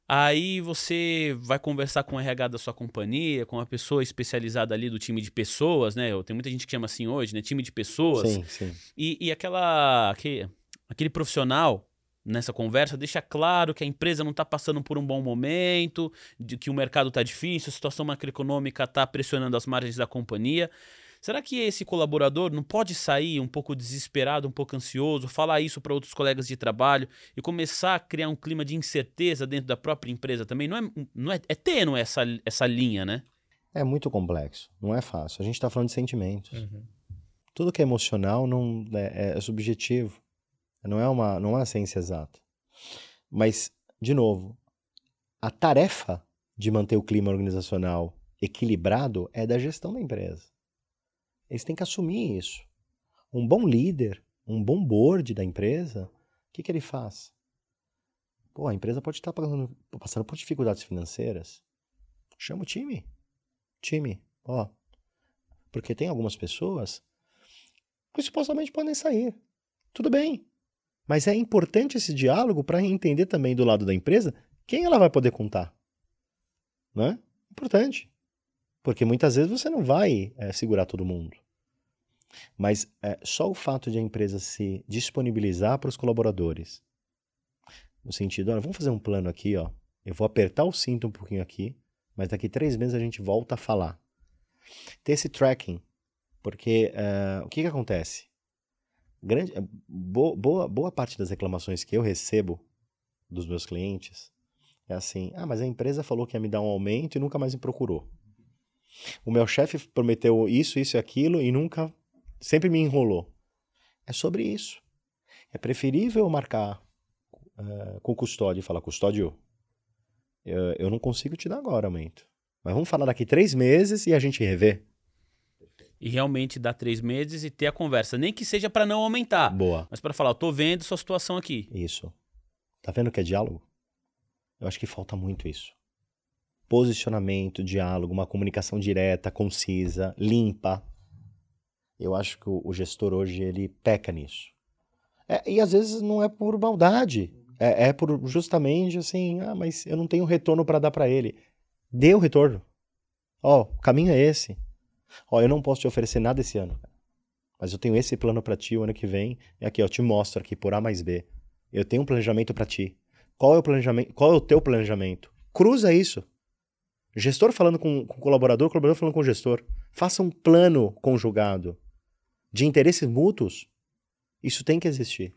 aí você vai conversar com o RH da sua companhia, com uma pessoa especializada ali do time de pessoas, né? Tem muita gente que chama assim hoje, né? Time de pessoas. sim, sim. E, e aquela, aquele, aquele profissional nessa conversa deixa claro que a empresa não está passando por um bom momento, de que o mercado está difícil, a situação macroeconômica está pressionando as margens da companhia. Será que esse colaborador não pode sair um pouco desesperado, um pouco ansioso, falar isso para outros colegas de trabalho e começar a criar um clima de incerteza dentro da própria empresa também? Não é, não é, é tênue essa, essa linha, né? É muito complexo, não é fácil. A gente está falando de sentimentos. Uhum. Tudo que é emocional não é, é subjetivo. Não é uma não é uma ciência exata. Mas de novo, a tarefa de manter o clima organizacional equilibrado é da gestão da empresa. Eles têm que assumir isso. Um bom líder, um bom board da empresa, o que, que ele faz? Pô, a empresa pode estar passando, passando por dificuldades financeiras. Chama o time. Time, ó. Porque tem algumas pessoas que supostamente podem sair. Tudo bem. Mas é importante esse diálogo para entender também do lado da empresa quem ela vai poder contar. Não é? Importante. Porque muitas vezes você não vai é, segurar todo mundo. Mas é, só o fato de a empresa se disponibilizar para os colaboradores, no sentido, olha, vamos fazer um plano aqui, ó. Eu vou apertar o cinto um pouquinho aqui, mas daqui três meses a gente volta a falar. Ter esse tracking, porque é, o que, que acontece? Grande, é, boa, boa, parte das reclamações que eu recebo dos meus clientes é assim: ah, mas a empresa falou que ia me dar um aumento e nunca mais me procurou. O meu chefe prometeu isso, isso e aquilo e nunca, sempre me enrolou. É sobre isso. É preferível marcar uh, com o custódio e falar: custódio, eu, eu não consigo te dar agora aumento. Mas vamos falar daqui três meses e a gente revê. E realmente dar três meses e ter a conversa. Nem que seja para não aumentar, Boa. mas para falar, eu tô vendo sua situação aqui. Isso. Tá vendo que é diálogo? Eu acho que falta muito isso. Posicionamento, diálogo, uma comunicação direta, concisa, limpa. Eu acho que o, o gestor hoje ele peca nisso. É, e às vezes não é por maldade. É, é por justamente assim, ah, mas eu não tenho retorno para dar para ele. Dê o retorno. Ó, o caminho é esse. Ó, eu não posso te oferecer nada esse ano. Mas eu tenho esse plano para ti o ano que vem. E aqui, ó, eu te mostro aqui por A mais B. Eu tenho um planejamento para ti. Qual é o planejamento? Qual é o teu planejamento? Cruza isso. Gestor falando com, com colaborador, colaborador falando com gestor. Faça um plano conjugado de interesses mútuos. Isso tem que existir.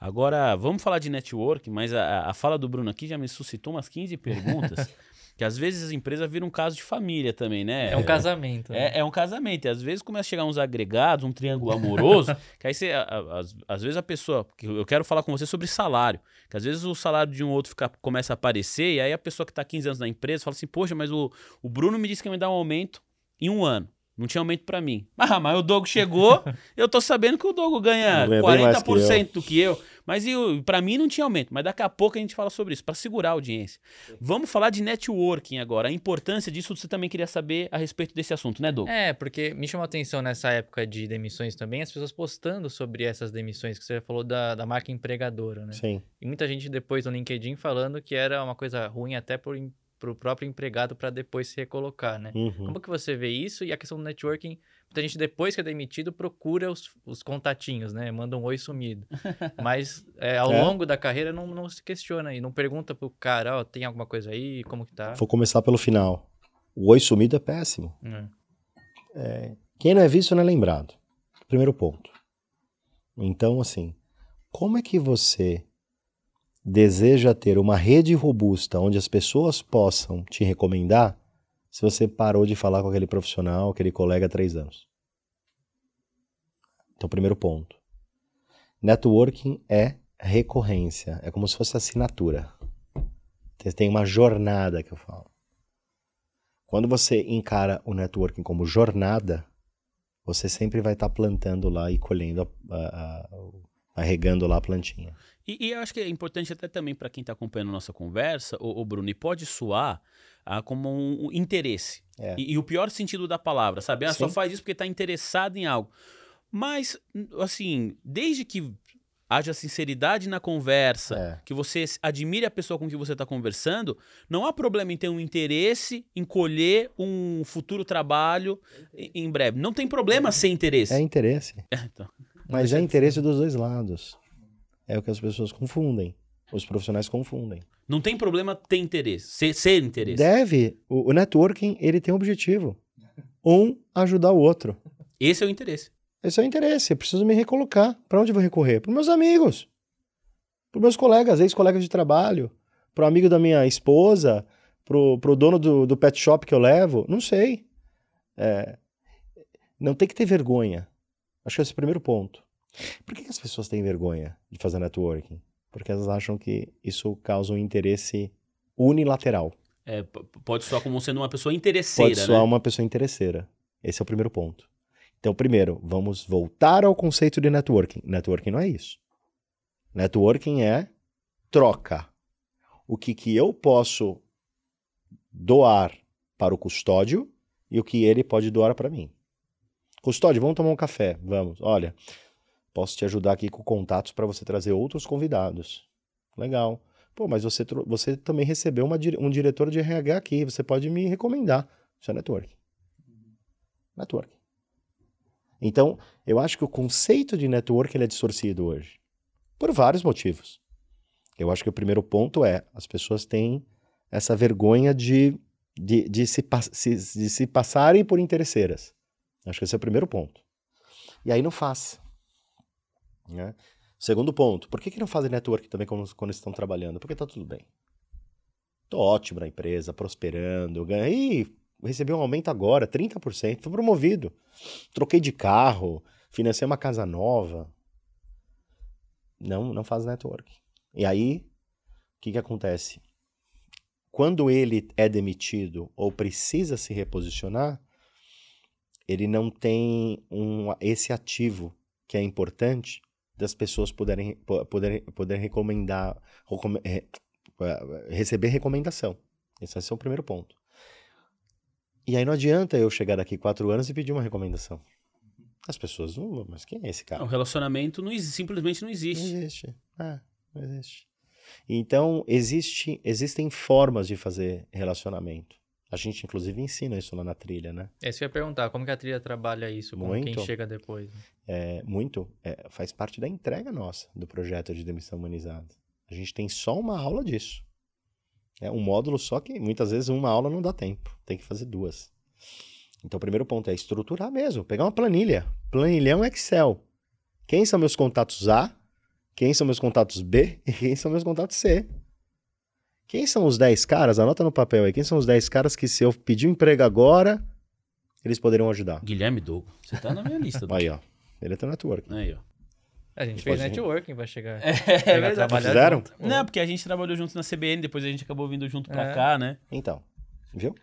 Agora, vamos falar de network, mas a, a fala do Bruno aqui já me suscitou umas 15 perguntas. que às vezes as empresas viram um caso de família também, né? É um casamento. né? É, é um casamento. E às vezes começa a chegar uns agregados, um triângulo amoroso, que aí você. a- a- Às, às vezes a pessoa. Eu quero falar com você sobre salário. Que às vezes o salário de um outro fica, começa a aparecer, e aí a pessoa que está 15 anos na empresa fala assim: Poxa, mas o, o Bruno me disse que ia me dar um aumento em um ano. Não tinha aumento pra mim. Ah, mas o Dogo chegou, eu tô sabendo que o Dogo ganha Ganha bem mais que 40% do que eu. Mas o- pra mim não tinha aumento. Mas daqui a pouco a gente fala sobre isso, pra segurar a audiência. Vamos falar de networking agora. A importância disso você também queria saber a respeito desse assunto, né, Dogo? É, porque me chamou a atenção nessa época de demissões também, as pessoas postando sobre essas demissões, que você falou da, da marca empregadora, né? Sim. E muita gente depois no LinkedIn falando que era uma coisa ruim até pro, em- pro próprio empregado para depois se recolocar, né? Uhum. Como que você vê isso? E a questão do networking, muita gente depois que é demitido procura os, os contatinhos, né? Manda um oi sumido. Mas é, ao É. longo da carreira não, não se questiona e não pergunta pro cara, ó, tem alguma coisa aí, como que tá? Vou começar pelo final. O oi sumido é péssimo. Hum. Quem não é visto não é lembrado. Primeiro ponto. Então, assim, como é que você deseja ter uma rede robusta onde as pessoas possam te recomendar se você parou de falar com aquele profissional, aquele colega há três anos? Então, primeiro ponto. Networking é recorrência. É como se fosse assinatura. Tem uma jornada que eu falo. Quando você encara o networking como jornada, você sempre vai estar plantando lá e colhendo, a, a, a, regando lá a plantinha. E, e eu acho que é importante até também para quem está acompanhando a nossa conversa, o, o Bruno, e pode soar ah, como um, um interesse. É. E, e o pior sentido da palavra, sabe? Ah, só faz isso porque está interessado em algo. Mas, assim, desde que haja sinceridade na conversa, É. que você admire a pessoa com que você está conversando, não há problema em ter um interesse em colher um futuro trabalho em, breve. Não tem problema ser interesse. É interesse. Então, Mas é interesse dos dois lados. É o que as pessoas confundem. Os profissionais confundem. não tem problema ter interesse, ser, ser interesse. Deve. O, o networking, ele tem um objetivo. Um, ajudar o outro. Esse é o interesse. Esse é o interesse. Eu preciso me recolocar. Para onde eu vou recorrer? Para meus amigos. Para meus colegas, ex-colegas de trabalho. Para o amigo da minha esposa. Pro, pro dono do, do pet shop que eu levo. Não sei. É, não tem que ter vergonha. Acho que esse é o primeiro ponto. Por que as pessoas têm vergonha de fazer networking? Porque elas acham que isso causa um interesse unilateral. É, pode soar como sendo uma pessoa interesseira, Pode soar né? uma pessoa interesseira. Esse é o primeiro ponto. Então, primeiro, vamos voltar ao conceito de networking. Networking não é isso. Networking é troca. O que, que eu posso doar para o custódio e o que ele pode doar para mim. Custódio, vamos tomar um café. Vamos. Olha, posso te ajudar aqui com contatos para você trazer outros convidados. Legal. Pô, mas você, você também recebeu uma um diretor de RH aqui. Você pode me recomendar. Isso é networking. Networking. Então, eu acho que o conceito de network ele é distorcido hoje. Por vários motivos. Eu acho que o primeiro ponto é as pessoas têm essa vergonha de, de, de, se- de se passarem por interesseiras. Acho que esse é o primeiro ponto. E aí não faz. Né? Segundo ponto, por que, que não fazem network também quando, quando estão trabalhando? Porque tá tudo bem. Tô ótimo na empresa, prosperando, ganhei, recebi um aumento agora, 30%, fui promovido. Troquei de carro, financei uma casa nova. Não, não faz network. E aí, o que, que acontece? Quando ele é demitido ou precisa se reposicionar, ele não tem um, esse ativo que é importante das pessoas poderem, poderem, poderem recomendar, eh, receber recomendação. Esse é o primeiro ponto. E aí não adianta eu chegar daqui quatro anos e pedir uma recomendação. As pessoas não. Mas quem é esse cara? O relacionamento não, simplesmente não existe. Não existe. Ah, não existe. Então, existe, existem formas de fazer relacionamento. A gente, inclusive, ensina isso lá na trilha, né? É isso que eu ia perguntar. Como que a trilha trabalha isso com Muito. quem chega depois? É, muito. É, faz parte da entrega nossa do projeto de demissão humanizada. A gente tem só uma aula disso. É um módulo só que muitas vezes uma aula não dá tempo. Tem que fazer duas. Então, o primeiro ponto é estruturar mesmo. Pegar uma planilha. Planilhão Excel. Quem são meus contatos A? Quem são meus contatos B? E quem são meus contatos C? Quem são os 10 caras? Anota no papel aí. Quem são os 10 caras que se eu pedir um emprego agora, eles poderiam ajudar? Guilherme Dogo. Você tá na minha lista. aí, ó. Ele é teu network. Aí, ó. A gente fez networking pra chegar. É, chegar verdade. trabalhar Fizeram? junto. Não, porque a gente trabalhou junto na CBN, depois a gente acabou vindo junto pra É. cá, né? Então, viu?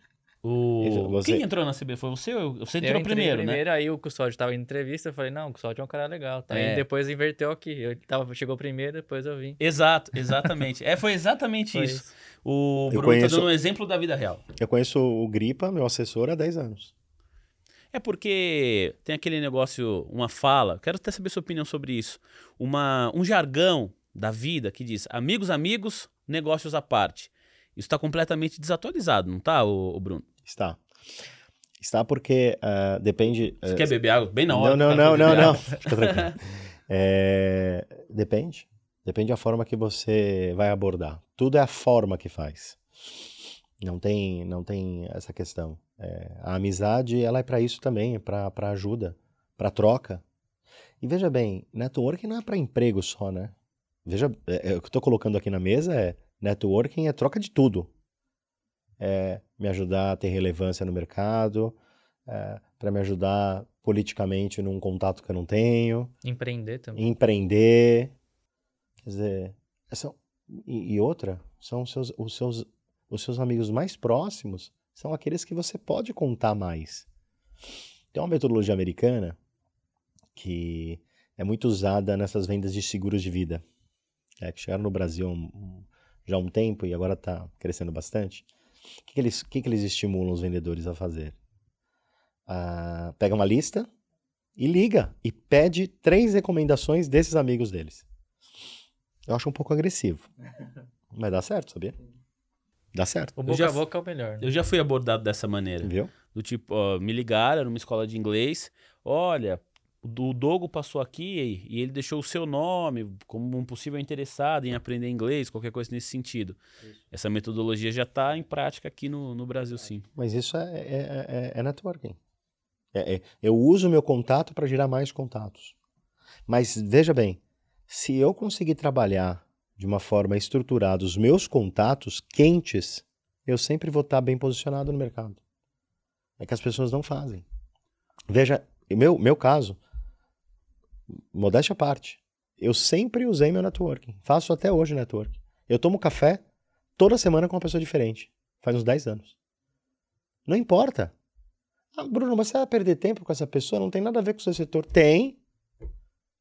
O... Isso, você- Quem entrou na CBN? Foi você? ou- Você Eu entrou entrei primeiro, né? primeiro, aí o Custódio tava em entrevista, eu falei, não, o Custódio é um cara legal. Tá? É. Aí depois inverteu aqui. Eu tava, chegou primeiro, depois eu vim. Exato, exatamente. é, foi exatamente Foi isso. O Eu Bruno conheço- tá dando um exemplo da vida real. Eu conheço o Gripa, meu assessor, há 10 anos. É porque tem aquele negócio, uma fala, quero até saber sua opinião sobre isso. Uma, um jargão da vida que diz amigos, amigos, negócios à parte. Isso está completamente desatualizado, não tá, ô, ô Bruno? Está. Está porque ah, depende. Você ah, quer beber água bem na hora? Não, não, não, não, não. Fica tranquilo. É, depende. Depende da forma que você vai abordar. Tudo é a forma que faz. Não tem, não tem essa questão. É, a amizade, ela é para isso também, é para ajuda, para troca. E veja bem, networking não é para emprego só, né? Veja, é, é, o que eu estou colocando aqui na mesa é networking é troca de tudo. É me ajudar a ter relevância no mercado, é, para me ajudar politicamente num contato que eu não tenho, Empreender também. empreender. Quer dizer, são, e, e outra, são os seus, os, seus, os seus amigos mais próximos, são aqueles que você pode contar mais. Tem uma metodologia americana que é muito usada nessas vendas de seguros de vida, é, que chegaram no Brasil um- já há um tempo e agora está crescendo bastante. O que, que eles, que, que eles estimulam os vendedores a fazer? Ah, pega uma lista e liga e pede três recomendações desses amigos deles. Eu acho um pouco agressivo. Mas dá certo, sabia? Dá certo, O boca já a f- boca é o melhor. né? Eu já fui abordado dessa maneira. viu? Do tipo, ó, me ligaram numa escola de inglês. Olha, o Dogo passou aqui e ele deixou o seu nome como um possível interessado em aprender inglês, qualquer coisa nesse sentido. Essa metodologia já está em prática aqui no, no Brasil, sim. Mas isso é, é, é- é networking. É- é- eu uso o meu contato para gerar mais contatos. Mas veja bem, se eu conseguir trabalhar de uma forma estruturada os meus contatos quentes, eu sempre vou estar bem posicionado no mercado. É que as pessoas não fazem. Veja, o meu, meu caso, modéstia à parte, eu sempre usei meu networking. Faço até hoje networking. Eu tomo café toda semana com uma pessoa diferente. Faz uns 10 anos. Não importa. Ah, Bruno, mas você vai perder tempo com essa pessoa? Não tem nada a ver com o seu setor. Tem.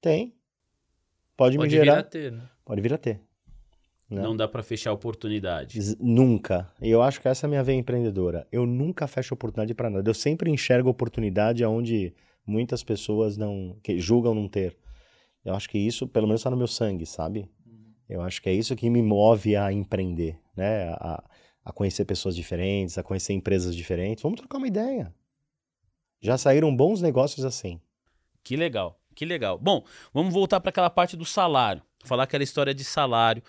Tem. Pode, Pode me vir gerar. a ter, né? Pode vir a ter. Né? Não dá para fechar oportunidade. Nunca. E eu acho que essa é a minha veia empreendedora. Eu nunca fecho oportunidade para nada. Eu sempre enxergo oportunidade onde muitas pessoas não que julgam não ter. Eu acho que isso, pelo menos, está no meu sangue, sabe? Eu acho que é isso que me move a empreender, né? A, a conhecer pessoas diferentes, a conhecer empresas diferentes. Vamos trocar uma ideia. Já saíram bons negócios assim. Que legal, que legal. Bom, vamos voltar para aquela parte do salário. Falar aquela história de salário.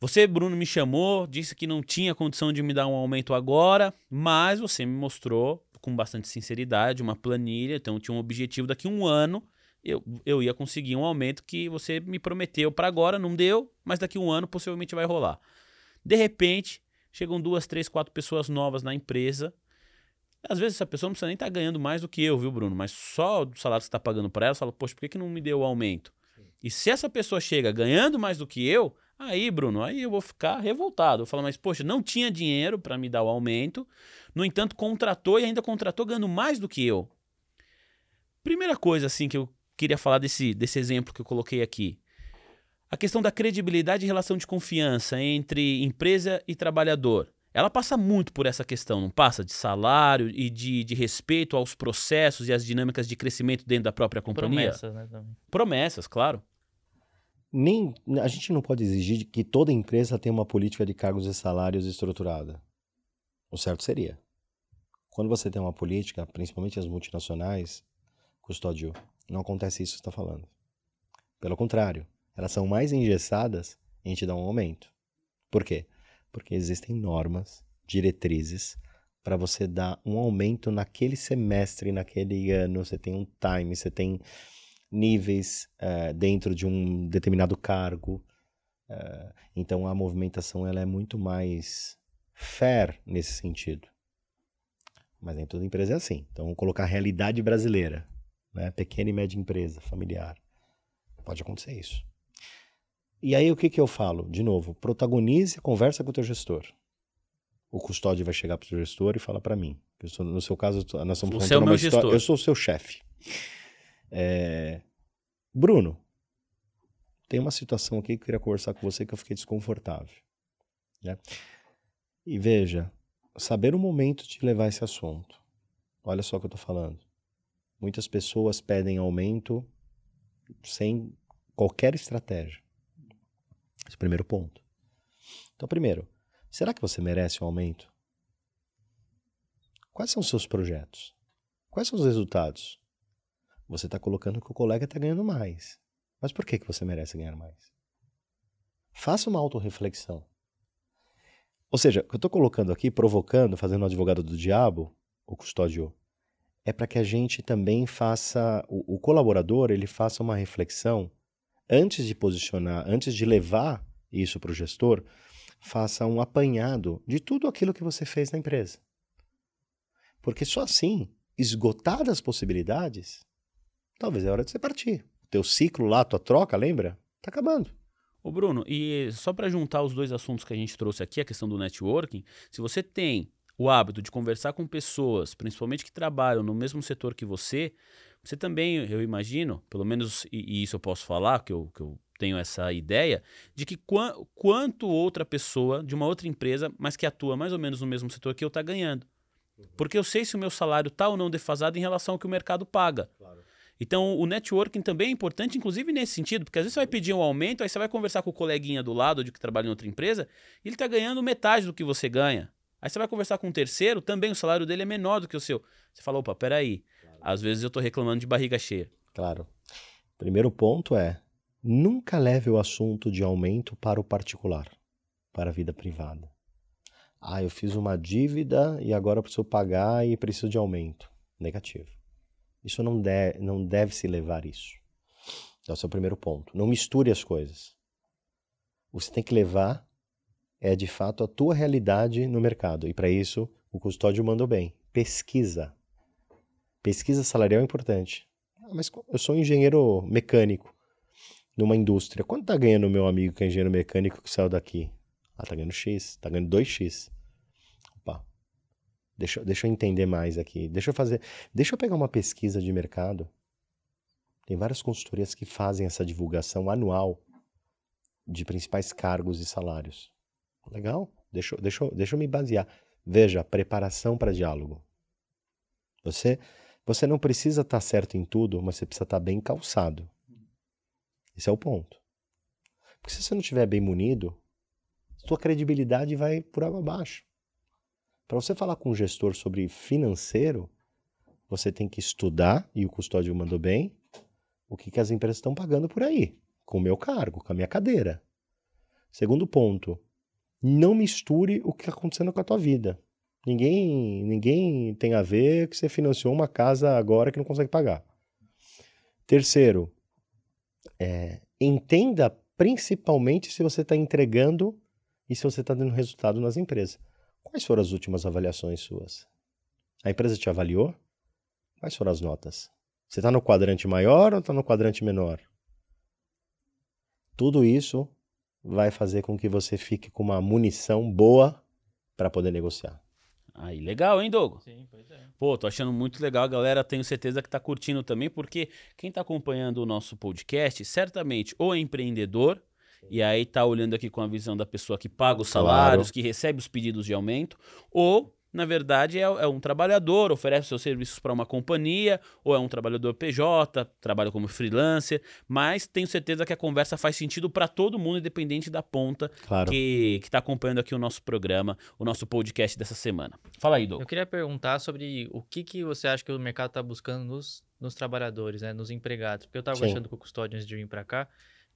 Você, Bruno, me chamou, disse que não tinha condição de me dar um aumento agora, mas você me mostrou com bastante sinceridade uma planilha, então tinha um objetivo daqui a um ano. Eu, eu ia conseguir um aumento que você me prometeu para agora, não deu, mas daqui a um ano possivelmente vai rolar. De repente, chegam duas, três, quatro pessoas novas na empresa. Às vezes essa pessoa não precisa nem estar ganhando mais do que eu, viu, Bruno? Mas só o salário que você está pagando para ela, você fala, poxa, por que, que não me deu o aumento? E se essa pessoa chega ganhando mais do que eu, aí, Bruno, aí eu vou ficar revoltado. Eu falo, mas poxa, não tinha dinheiro para me dar o aumento, no entanto, contratou e ainda contratou ganhando mais do que eu. Primeira coisa assim que eu queria falar desse, desse exemplo que eu coloquei aqui. A questão da credibilidade e relação de confiança entre empresa e trabalhador. Ela passa muito por essa questão, não passa? De salário e de, de respeito aos processos e às dinâmicas de crescimento dentro da própria companhia. Promessas, né? também. Promessas, claro. Nem, a gente não pode exigir que toda empresa tenha uma política de cargos e salários estruturada. O certo seria. Quando você tem uma política, principalmente as multinacionais, custódio, não acontece isso que está falando. Pelo contrário, elas são mais engessadas em te dar um aumento. Por quê? Porque existem normas, diretrizes, para você dar um aumento naquele semestre, naquele ano. Você tem um time, você tem níveis uh, dentro de um determinado cargo. Uh, então a movimentação ela é muito mais fair nesse sentido. Mas nem toda empresa é assim. Então vamos colocar a realidade brasileira, né? pequena e média empresa, familiar. Pode acontecer isso. E aí o que, que eu falo? De novo, protagonize, conversa com o teu gestor. O custódio vai chegar para o gestor e fala para mim. Sou, no seu caso, nós estamos Você é o meu gestor. História, eu sou o seu chefe. É... Bruno, tem uma situação aqui que eu queria conversar com você que eu fiquei desconfortável. Né? E veja, saber o momento de levar esse assunto. Olha só o que eu estou falando. Muitas pessoas pedem aumento sem qualquer estratégia. Esse é o primeiro ponto. Então, primeiro, será que você merece um aumento? Quais são os seus projetos? Quais são os resultados? Você está colocando que o colega está ganhando mais. Mas por que, que você merece ganhar mais? Faça uma autorreflexão. Ou seja, o que eu estou colocando aqui, provocando, fazendo o advogado do diabo, o custódio, é para que a gente também faça, o, o colaborador, ele faça uma reflexão antes de posicionar, antes de levar isso para o gestor, faça um apanhado de tudo aquilo que você fez na empresa. Porque só assim, esgotadas as possibilidades, talvez é hora de você partir. O teu ciclo lá, tua troca, lembra? Tá acabando. Ô Bruno, e só para juntar os dois assuntos que a gente trouxe aqui, a questão do networking, se você tem o hábito de conversar com pessoas, principalmente que trabalham no mesmo setor que você, você também, eu imagino, pelo menos, e, e isso eu posso falar, que eu, que eu tenho essa ideia, de que qu quanto outra pessoa de uma outra empresa, mas que atua mais ou menos no mesmo setor que eu, está ganhando. Uhum. Porque eu sei se o meu salário está ou não defasado em relação ao que o mercado paga. Claro. Então, o networking também é importante, inclusive nesse sentido, porque às vezes você vai pedir um aumento, aí você vai conversar com o coleguinha do lado de que trabalha em outra empresa, e ele está ganhando metade do que você ganha. Aí você vai conversar com um terceiro, também o salário dele é menor do que o seu. Você fala, opa, peraí, às vezes eu estou reclamando de barriga cheia. Claro. Primeiro ponto é: nunca leve o assunto de aumento para o particular, para a vida privada. Ah, eu fiz uma dívida e agora preciso pagar e preciso de aumento. Negativo. Isso não, de, não deve se levar isso. Então, esse é o primeiro ponto. Não misture as coisas. Você tem que levar é de fato a tua realidade no mercado. E para isso, o custódio mandou bem. Pesquisa. Pesquisa salarial é importante. Ah, mas eu sou engenheiro mecânico numa indústria. Quanto está ganhando meu amigo que é engenheiro mecânico que saiu daqui? Ah, tá ganhando X, tá ganhando 2X. Deixa, deixa eu entender mais aqui. Deixa eu fazer. Deixa eu pegar uma pesquisa de mercado. Tem várias consultorias que fazem essa divulgação anual de principais cargos e salários. Legal? Deixa, deixa, deixa eu me basear. Veja, preparação para diálogo. Você você não precisa estar certo em tudo, mas você precisa estar bem calçado. Esse é o ponto. Porque se você não estiver bem munido, sua credibilidade vai por água abaixo. Para você falar com um gestor sobre financeiro, você tem que estudar, e o custódio mandou bem, o que, que as empresas estão pagando por aí, com o meu cargo, com a minha cadeira. Segundo ponto, não misture o que está acontecendo com a tua vida. Ninguém, ninguém tem a ver que você financiou uma casa agora que não consegue pagar. Terceiro, é, entenda principalmente se você está entregando e se você está dando resultado nas empresas. Quais foram as últimas avaliações suas? A empresa te avaliou? Quais foram as notas? Você está no quadrante maior ou está no quadrante menor? Tudo isso vai fazer com que você fique com uma munição boa para poder negociar. Aí, legal, hein, Dogo? Sim, pois é. Pô, tô achando muito legal. A galera, tenho certeza que tá curtindo também, porque quem tá acompanhando o nosso podcast, certamente ou é empreendedor, e aí tá olhando aqui com a visão da pessoa que paga os salários, que recebe os pedidos de aumento, ou na verdade, é, é um trabalhador, oferece seus serviços para uma companhia, ou é um trabalhador PJ, trabalha como freelancer, mas tenho certeza que a conversa faz sentido para todo mundo, independente da ponta Claro. que está acompanhando aqui o nosso programa, o nosso podcast dessa semana. Fala aí, Eu Douglas. queria perguntar sobre o que, que você acha que o mercado está buscando nos, nos trabalhadores, né, nos empregados. Porque eu estava conversando com o Custódio antes de vir para cá,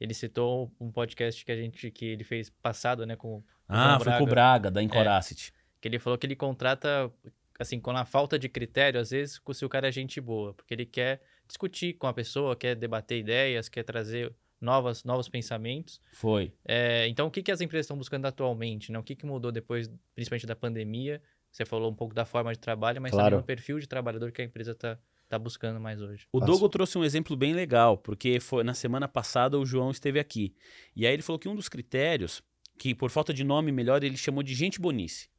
ele citou um podcast que a gente que ele fez passado, né, com o Ah, João foi com o Braga, da Encoracity. que ele falou que ele contrata assim, com a falta de critério, às vezes, se o cara é gente boa, porque ele quer discutir com a pessoa, quer debater ideias, quer trazer novas, novos pensamentos. Foi. É, então, o que, que as empresas estão buscando atualmente? Né? O que, que mudou depois, principalmente da pandemia? Você falou um pouco da forma de trabalho, mas Claro. também o perfil de trabalhador que a empresa está tá buscando mais hoje. O. Dogo trouxe um exemplo bem legal, porque foi na semana passada o João esteve aqui. E aí ele falou que um dos critérios, que por falta de nome melhor, ele chamou de gente bonice.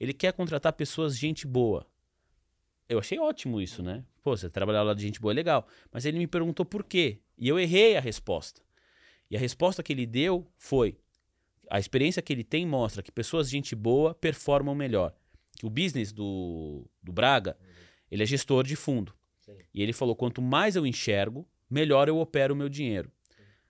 Ele quer contratar pessoas gente boa. Eu achei ótimo isso, né? Pô, você trabalhar lá de gente boa é legal. Mas ele me perguntou por quê. E eu errei a resposta. E a resposta que ele deu foi: a experiência que ele tem mostra que pessoas de gente boa performam melhor. Que o business do, do Braga, ele é gestor de fundo. E ele falou: quanto mais eu enxergo, melhor eu opero o meu dinheiro.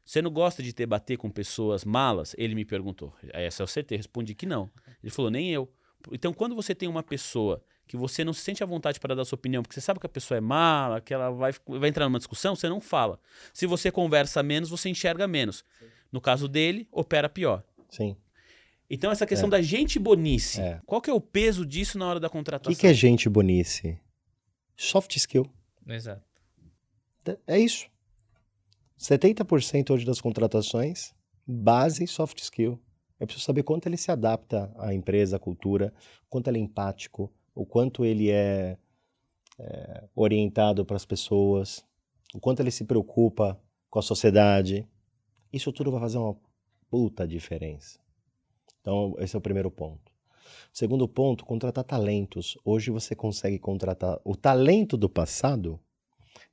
Você não gosta de ter bater com pessoas malas? Ele me perguntou. Essa eu acertei, respondi que não. Ele falou: nem eu. Então, quando você tem uma pessoa que você não se sente à vontade para dar sua opinião, porque você sabe que a pessoa é mala, que ela vai, vai entrar numa discussão, você não fala. Se você conversa menos, você enxerga menos. No caso dele, opera pior. Sim. Então, essa questão da gente bonice, É. qual que é o peso disso na hora da O contratação? que, que é gente bonice? Soft skill. Exato. É isso. 70% hoje das contratações, base em soft skill. Eu preciso saber quanto ele se adapta à empresa, à cultura, quanto ele é empático, o quanto ele é, é, orientado para as pessoas, o quanto ele se preocupa com a sociedade. Isso tudo vai fazer uma puta diferença. Então, esse é o primeiro ponto. Segundo ponto, contratar talentos. Hoje você consegue contratar. O talento do passado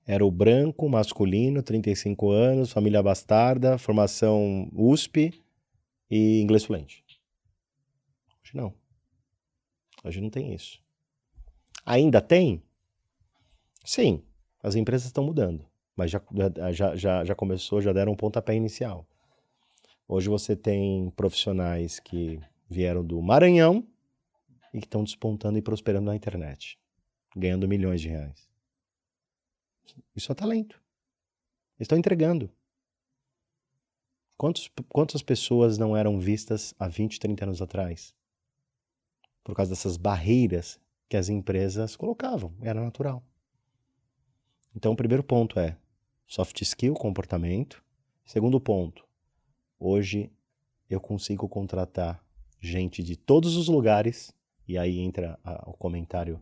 era o branco, masculino, 35 anos, família bastarda, formação USP e inglês fluente. Hoje não. Hoje não tem isso. Ainda tem? Sim, as empresas estão mudando, mas já, já, já, já começou, já deram um pontapé inicial. Hoje você tem profissionais que vieram do Maranhão e que estão despontando e prosperando na internet, ganhando milhões de reais. Isso é talento. Eles estão entregando. Quantos, quantas pessoas não eram vistas há 20, 30 anos atrás? Por causa dessas barreiras que as empresas colocavam. Era natural. Então, o primeiro ponto é soft skill, comportamento. Segundo ponto, hoje eu consigo contratar gente de todos os lugares, e aí entra a- o comentário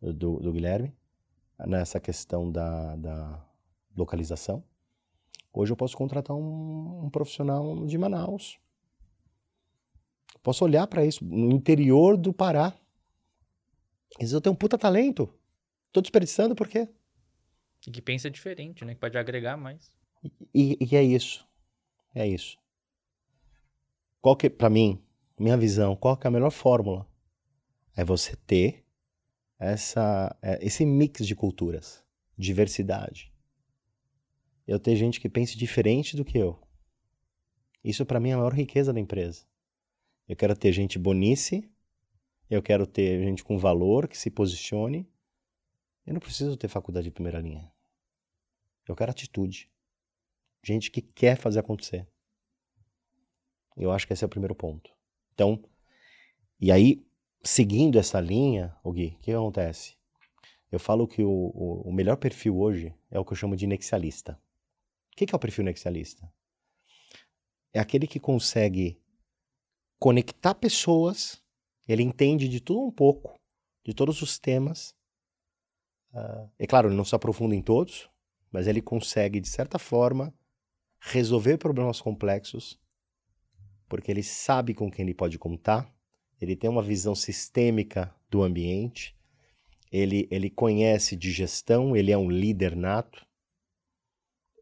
do, do Guilherme, nessa questão da, da localização. Hoje eu posso contratar um, um profissional de Manaus. Posso olhar para isso no interior do Pará. Às vezes eu tenho um puta talento. Tô desperdiçando por quê? E que pensa diferente, né? Que pode agregar mais. E, e é isso. É isso. Qual que, pra mim, minha visão, qual é a melhor fórmula? É você ter essa, é, esse mix de culturas, diversidade. Eu ter gente que pense diferente do que eu. Isso pra mim é a maior riqueza da empresa. Eu quero ter gente bonice, eu quero ter gente com valor, que se posicione. Eu não preciso ter faculdade de primeira linha. Eu quero atitude. Gente que quer fazer acontecer. Eu acho que esse é o primeiro ponto. Então, e aí, seguindo essa linha, o Gui, o que acontece? Eu falo que o, o, o melhor perfil hoje é o que eu chamo de nexialista. O que, é o perfil nexialista? É aquele que consegue conectar pessoas, ele entende de tudo um pouco, de todos os temas. Ah, é claro, ele não se aprofunda em todos, mas ele consegue, de certa forma, resolver problemas complexos, porque ele sabe com quem ele pode contar, ele tem uma visão sistêmica do ambiente, ele, ele conhece de gestão, ele é um líder nato.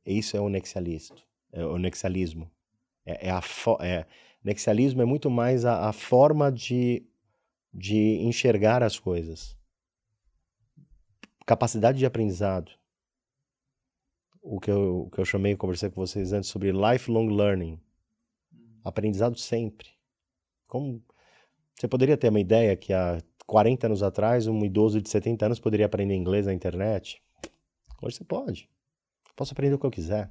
Isso é o nexialismo. É o nexialismo. É, é a é, nexialismo é muito mais a, a forma de, de enxergar as coisas. Capacidade de aprendizado. O que eu, o que eu chamei, conversei com vocês antes sobre lifelong learning. Aprendizado sempre. Como você poderia ter uma ideia que há 40 anos atrás, um idoso de 70 anos poderia aprender inglês na internet. Hoje você pode. Eu posso aprender o que eu quiser.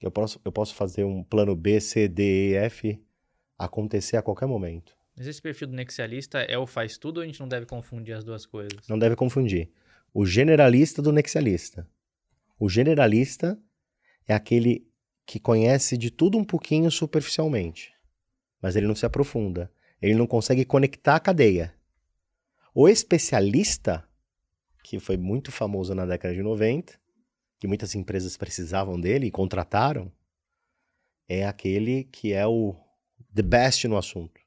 Eu posso, eu posso fazer um plano B, C, D, E, F acontecer a qualquer momento. Mas esse perfil do nexialista é o faz tudo ou a gente não deve confundir as duas coisas? Não deve confundir. O generalista do nexialista. O generalista é aquele que conhece de tudo um pouquinho superficialmente, mas ele não se aprofunda. Ele não consegue conectar a cadeia. O especialista, que foi muito famoso na década de 90, que muitas empresas precisavam dele e contrataram, é aquele que é o the best no assunto.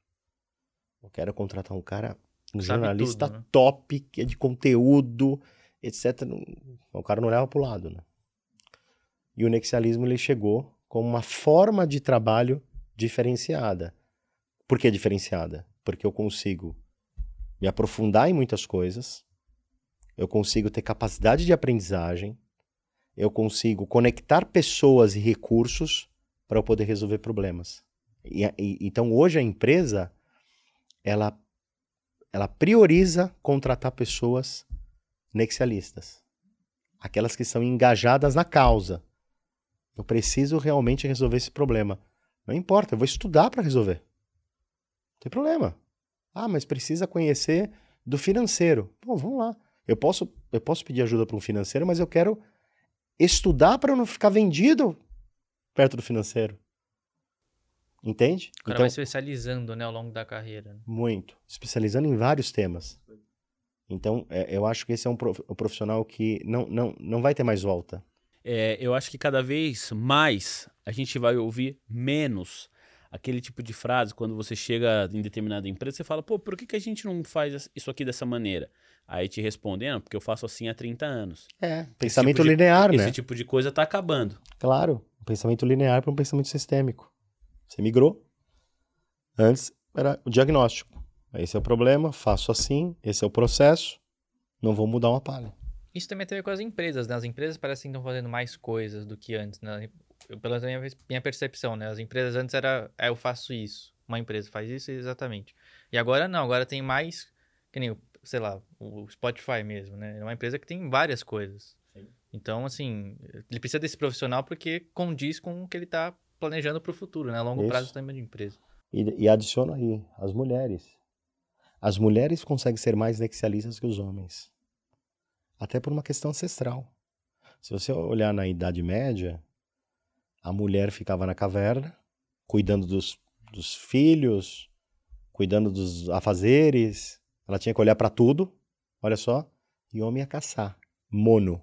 Eu quero contratar um cara, um Sabe jornalista tudo, né? top, que é de conteúdo, etc. O cara não leva para o lado, né? E o nexialismo ele chegou como uma forma de trabalho diferenciada. Por que diferenciada? Porque eu consigo me aprofundar em muitas coisas, eu consigo ter capacidade de aprendizagem, eu consigo conectar pessoas e recursos para eu poder resolver problemas. E, e, então hoje a empresa ela ela prioriza contratar pessoas nexialistas, aquelas que são engajadas na causa. Eu preciso realmente resolver esse problema. Não importa, eu vou estudar para resolver tem problema. Ah, mas precisa conhecer do financeiro. Pô, vamos lá. Eu posso, eu posso pedir ajuda para um financeiro, mas eu quero estudar para não ficar vendido perto do financeiro. Entende? O cara então, vai especializando né, ao longo da carreira. Né? Muito. Especializando em vários temas. Então, é, eu acho que esse é um, um profissional que não, não, não vai ter mais volta. É, eu acho que cada vez mais a gente vai ouvir menos aquele tipo de frase, quando você chega em determinada empresa, você fala, pô, por que, que a gente não faz isso aqui dessa maneira? Aí te respondendo, porque eu faço assim há 30 anos. É, pensamento tipo linear, de, né? Esse tipo de coisa está acabando. Claro, um pensamento linear para um pensamento sistêmico. Você migrou. Antes era o diagnóstico. Esse é o problema, faço assim, esse é o processo, não vou mudar uma palha. Isso também tem a ver com as empresas, né? As empresas parecem que estão fazendo mais coisas do que antes, né? pela minha, minha percepção, né? As empresas antes era, é, eu faço isso. Uma empresa faz isso exatamente. E agora não, agora tem mais, que nem, sei lá, o Spotify mesmo, né? É uma empresa que tem várias coisas. Sim. Então, assim, ele precisa desse profissional porque condiz com o que ele está planejando para o futuro, né? A longo isso. prazo também de empresa. E, e adiciono aí, as mulheres. As mulheres conseguem ser mais nexialistas que os homens. Até por uma questão ancestral. Se você olhar na Idade Média, a mulher ficava na caverna, cuidando dos, dos filhos, cuidando dos afazeres. Ela tinha que olhar para tudo, olha só. E o homem ia caçar, mono.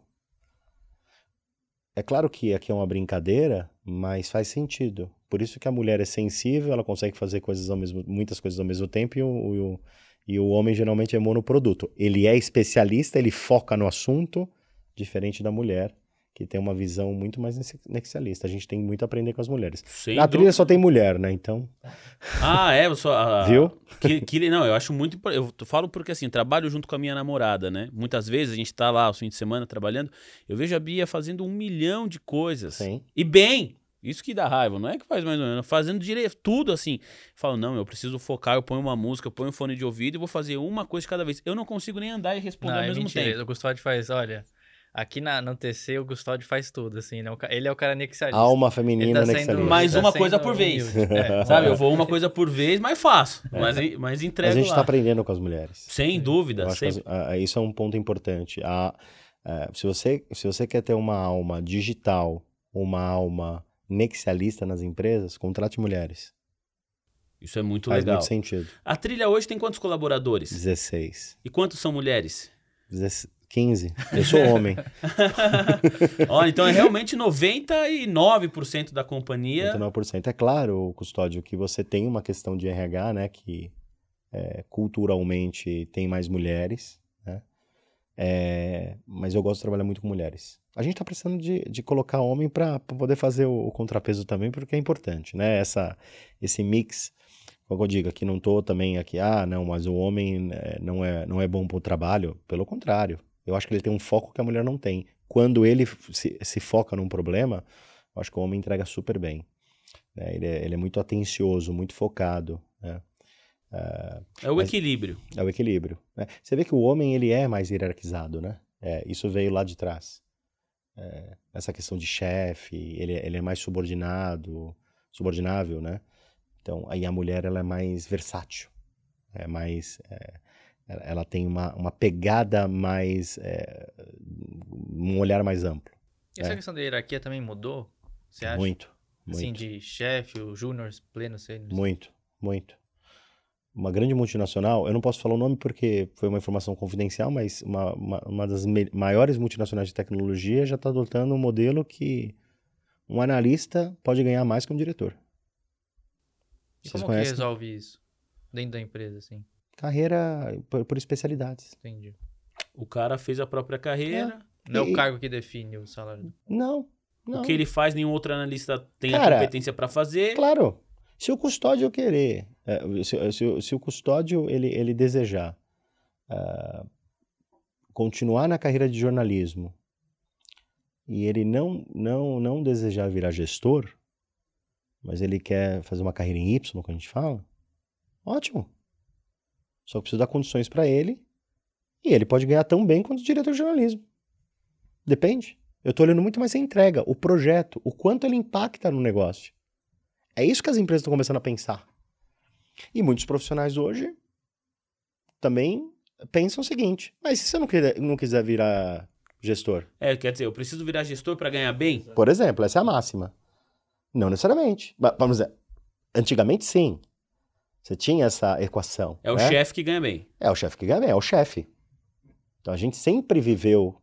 É claro que aqui é uma brincadeira, mas faz sentido. Por isso que a mulher é sensível, ela consegue fazer coisas ao mesmo, muitas coisas ao mesmo tempo e o, o, e o homem geralmente é monoproduto. Ele é especialista, ele foca no assunto, diferente da mulher, que tem uma visão muito mais nexialista. A gente tem muito a aprender com as mulheres. Sem Na trilha só tem mulher, né? Então. Ah, é? Só, Viu? Que, que, não, eu acho muito. Eu falo porque assim, trabalho junto com a minha namorada, né? Muitas vezes a gente tá lá o fim de semana trabalhando. Eu vejo a Bia fazendo um milhão de coisas. Sim. E bem. Isso que dá raiva, não é que faz mais ou menos, fazendo direito, tudo assim. Falo, não, eu preciso focar, eu ponho uma música, eu ponho um fone de ouvido e vou fazer uma coisa cada vez. Eu não consigo nem andar e responder não, ao é mesmo mentira. tempo. O Gustavo faz, olha, Aqui na, no TC, o Gustavo faz tudo, assim, né? Ele é o cara nexialista. Alma feminina tá nexialista. Mais tá uma coisa por vez. É, sabe, eu vou uma coisa por vez, mas faço. É. Mas, mas entrego A gente está aprendendo com as mulheres. Sem dúvida. Sempre. As, isso é um ponto importante. A, é, se, você, se você quer ter uma alma digital, uma alma nexialista nas empresas, contrate mulheres. Isso é muito Faz legal. Faz muito sentido. A trilha hoje tem quantos colaboradores? 16. E quantos são mulheres? 16. 15. Eu sou homem. Olha, então é realmente 99% da companhia. 99%. É claro, Custódio, que você tem uma questão de RH, né? Que é, culturalmente tem mais mulheres? É, mas eu gosto de trabalhar muito com mulheres. A gente está precisando de, de colocar homem para poder fazer o, o, contrapeso também, porque é importante, né? Essa, esse mix, como eu digo, aqui não estou também aqui, ah, não, mas o homem é, não é, não é bom para o trabalho. Pelo contrário, eu acho que ele tem um foco que a mulher não tem. Quando ele se, se foca num problema, eu acho que o homem entrega super bem. Né? Ele, é, ele é muito atencioso, muito focado. Né? Uh, é o equilíbrio. É o equilíbrio. Né? Você vê que o homem ele é mais hierarquizado, né? É, isso veio lá de trás. É, essa questão de chefe, ele, ele é mais subordinado, subordinável, né? Então, aí a mulher ela é mais versátil, é mais, é, ela tem uma, uma pegada mais, é, um olhar mais amplo. E essa né? questão da hierarquia também mudou? Você acha? Muito, muito. Assim, de chefe, o júnior, pleno, sênior? Muito, muito uma grande multinacional, eu não posso falar o nome porque foi uma informação confidencial, mas uma, uma, uma das maiores multinacionais de tecnologia já está adotando um modelo que um analista pode ganhar mais que um diretor. E Vocês como conhecem? que resolve isso dentro da empresa, assim? Carreira por, por especialidades. Entendi. O cara fez a própria carreira. É. Não é o cargo que define o salário. Não, não. O que ele faz, nenhum outro analista tem cara, a competência para fazer. Claro. Se o custódio querer, é, se, se, se, o custódio ele, ele desejar uh, continuar na carreira de jornalismo e ele não, não, não desejar virar gestor, mas ele quer fazer uma carreira em Y, como a gente fala, ótimo. Só precisa dar condições para ele e ele pode ganhar tão bem quanto o diretor de jornalismo. Depende. Eu estou olhando muito mais a entrega, o projeto, o quanto ele impacta no negócio. É isso que as empresas estão começando a pensar. E muitos profissionais hoje também pensam o seguinte: mas se você não, quer, não quiser virar gestor? É, quer dizer, eu preciso virar gestor para ganhar bem? Por exemplo, essa é a máxima. Não necessariamente. Vamos dizer, antigamente sim. Você tinha essa equação. É o né? chefe que ganha bem. É o chefe que ganha bem, é o chefe. Então a gente sempre viveu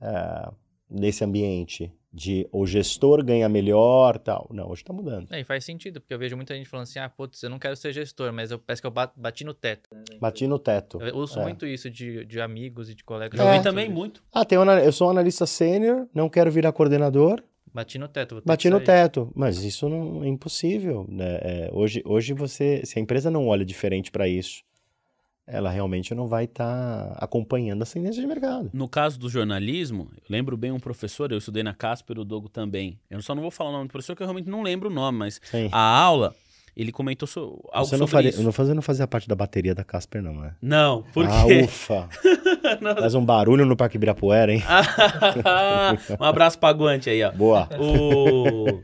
uh, nesse ambiente de o gestor ganha melhor tal. Não, hoje está mudando. É, e faz sentido, porque eu vejo muita gente falando assim, ah, putz, eu não quero ser gestor, mas eu parece que eu bati no teto. Bati no teto. Eu ouço é. muito isso de, de amigos e de colegas. Ouvi é. também muito. Ah, tem um, eu sou um analista sênior, não quero virar coordenador. Bati no teto. Bati no teto, mas isso não é impossível. Né? É, hoje, hoje você, se a empresa não olha diferente para isso, ela realmente não vai estar tá acompanhando a tendência de mercado. No caso do jornalismo, eu lembro bem um professor, eu estudei na Casper, o Dogo também. Eu só não vou falar o nome do professor, que eu realmente não lembro o nome, mas Sim. a aula, ele comentou so, algo você não sobre faria, isso. Não fazia, não fazia parte da bateria da Casper, não, né? Não, por ah, quê? ufa! Faz um barulho no Parque Ibirapuera, hein? um abraço pra Guante aí, ó. Boa. O...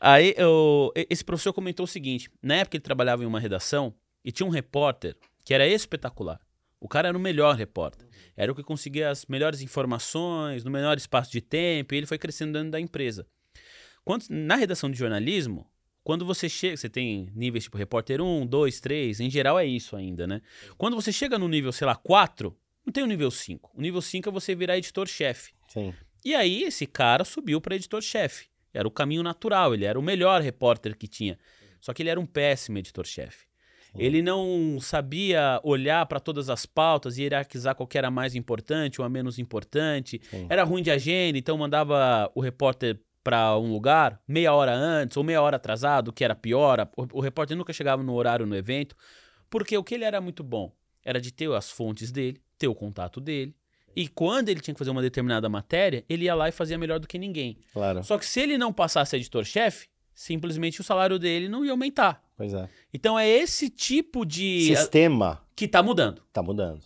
Aí, eu... esse professor comentou o seguinte, na época ele trabalhava em uma redação e tinha um repórter que era espetacular. O cara era o melhor repórter. Era o que conseguia as melhores informações, no menor espaço de tempo, e ele foi crescendo dentro da empresa. Quando, na redação de jornalismo, quando você chega, você tem níveis tipo repórter 1, 2, 3, em geral é isso ainda, né? Quando você chega no nível, sei lá, 4, não tem o nível 5. O nível 5 é você virar editor-chefe. Sim. E aí esse cara subiu para editor-chefe. Era o caminho natural, ele era o melhor repórter que tinha. Só que ele era um péssimo editor-chefe. Ele não sabia olhar para todas as pautas e hierarquizar qual que era mais importante ou a menos importante. Sim. Era ruim de agenda, então mandava o repórter para um lugar meia hora antes ou meia hora atrasado, que era pior. O, o repórter nunca chegava no horário no evento, porque o que ele era muito bom era de ter as fontes dele, ter o contato dele. E quando ele tinha que fazer uma determinada matéria, ele ia lá e fazia melhor do que ninguém. Claro. Só que se ele não passasse editor-chefe, simplesmente o salário dele não ia aumentar. Pois é. Então é esse tipo de. Sistema. Que tá mudando. Tá mudando.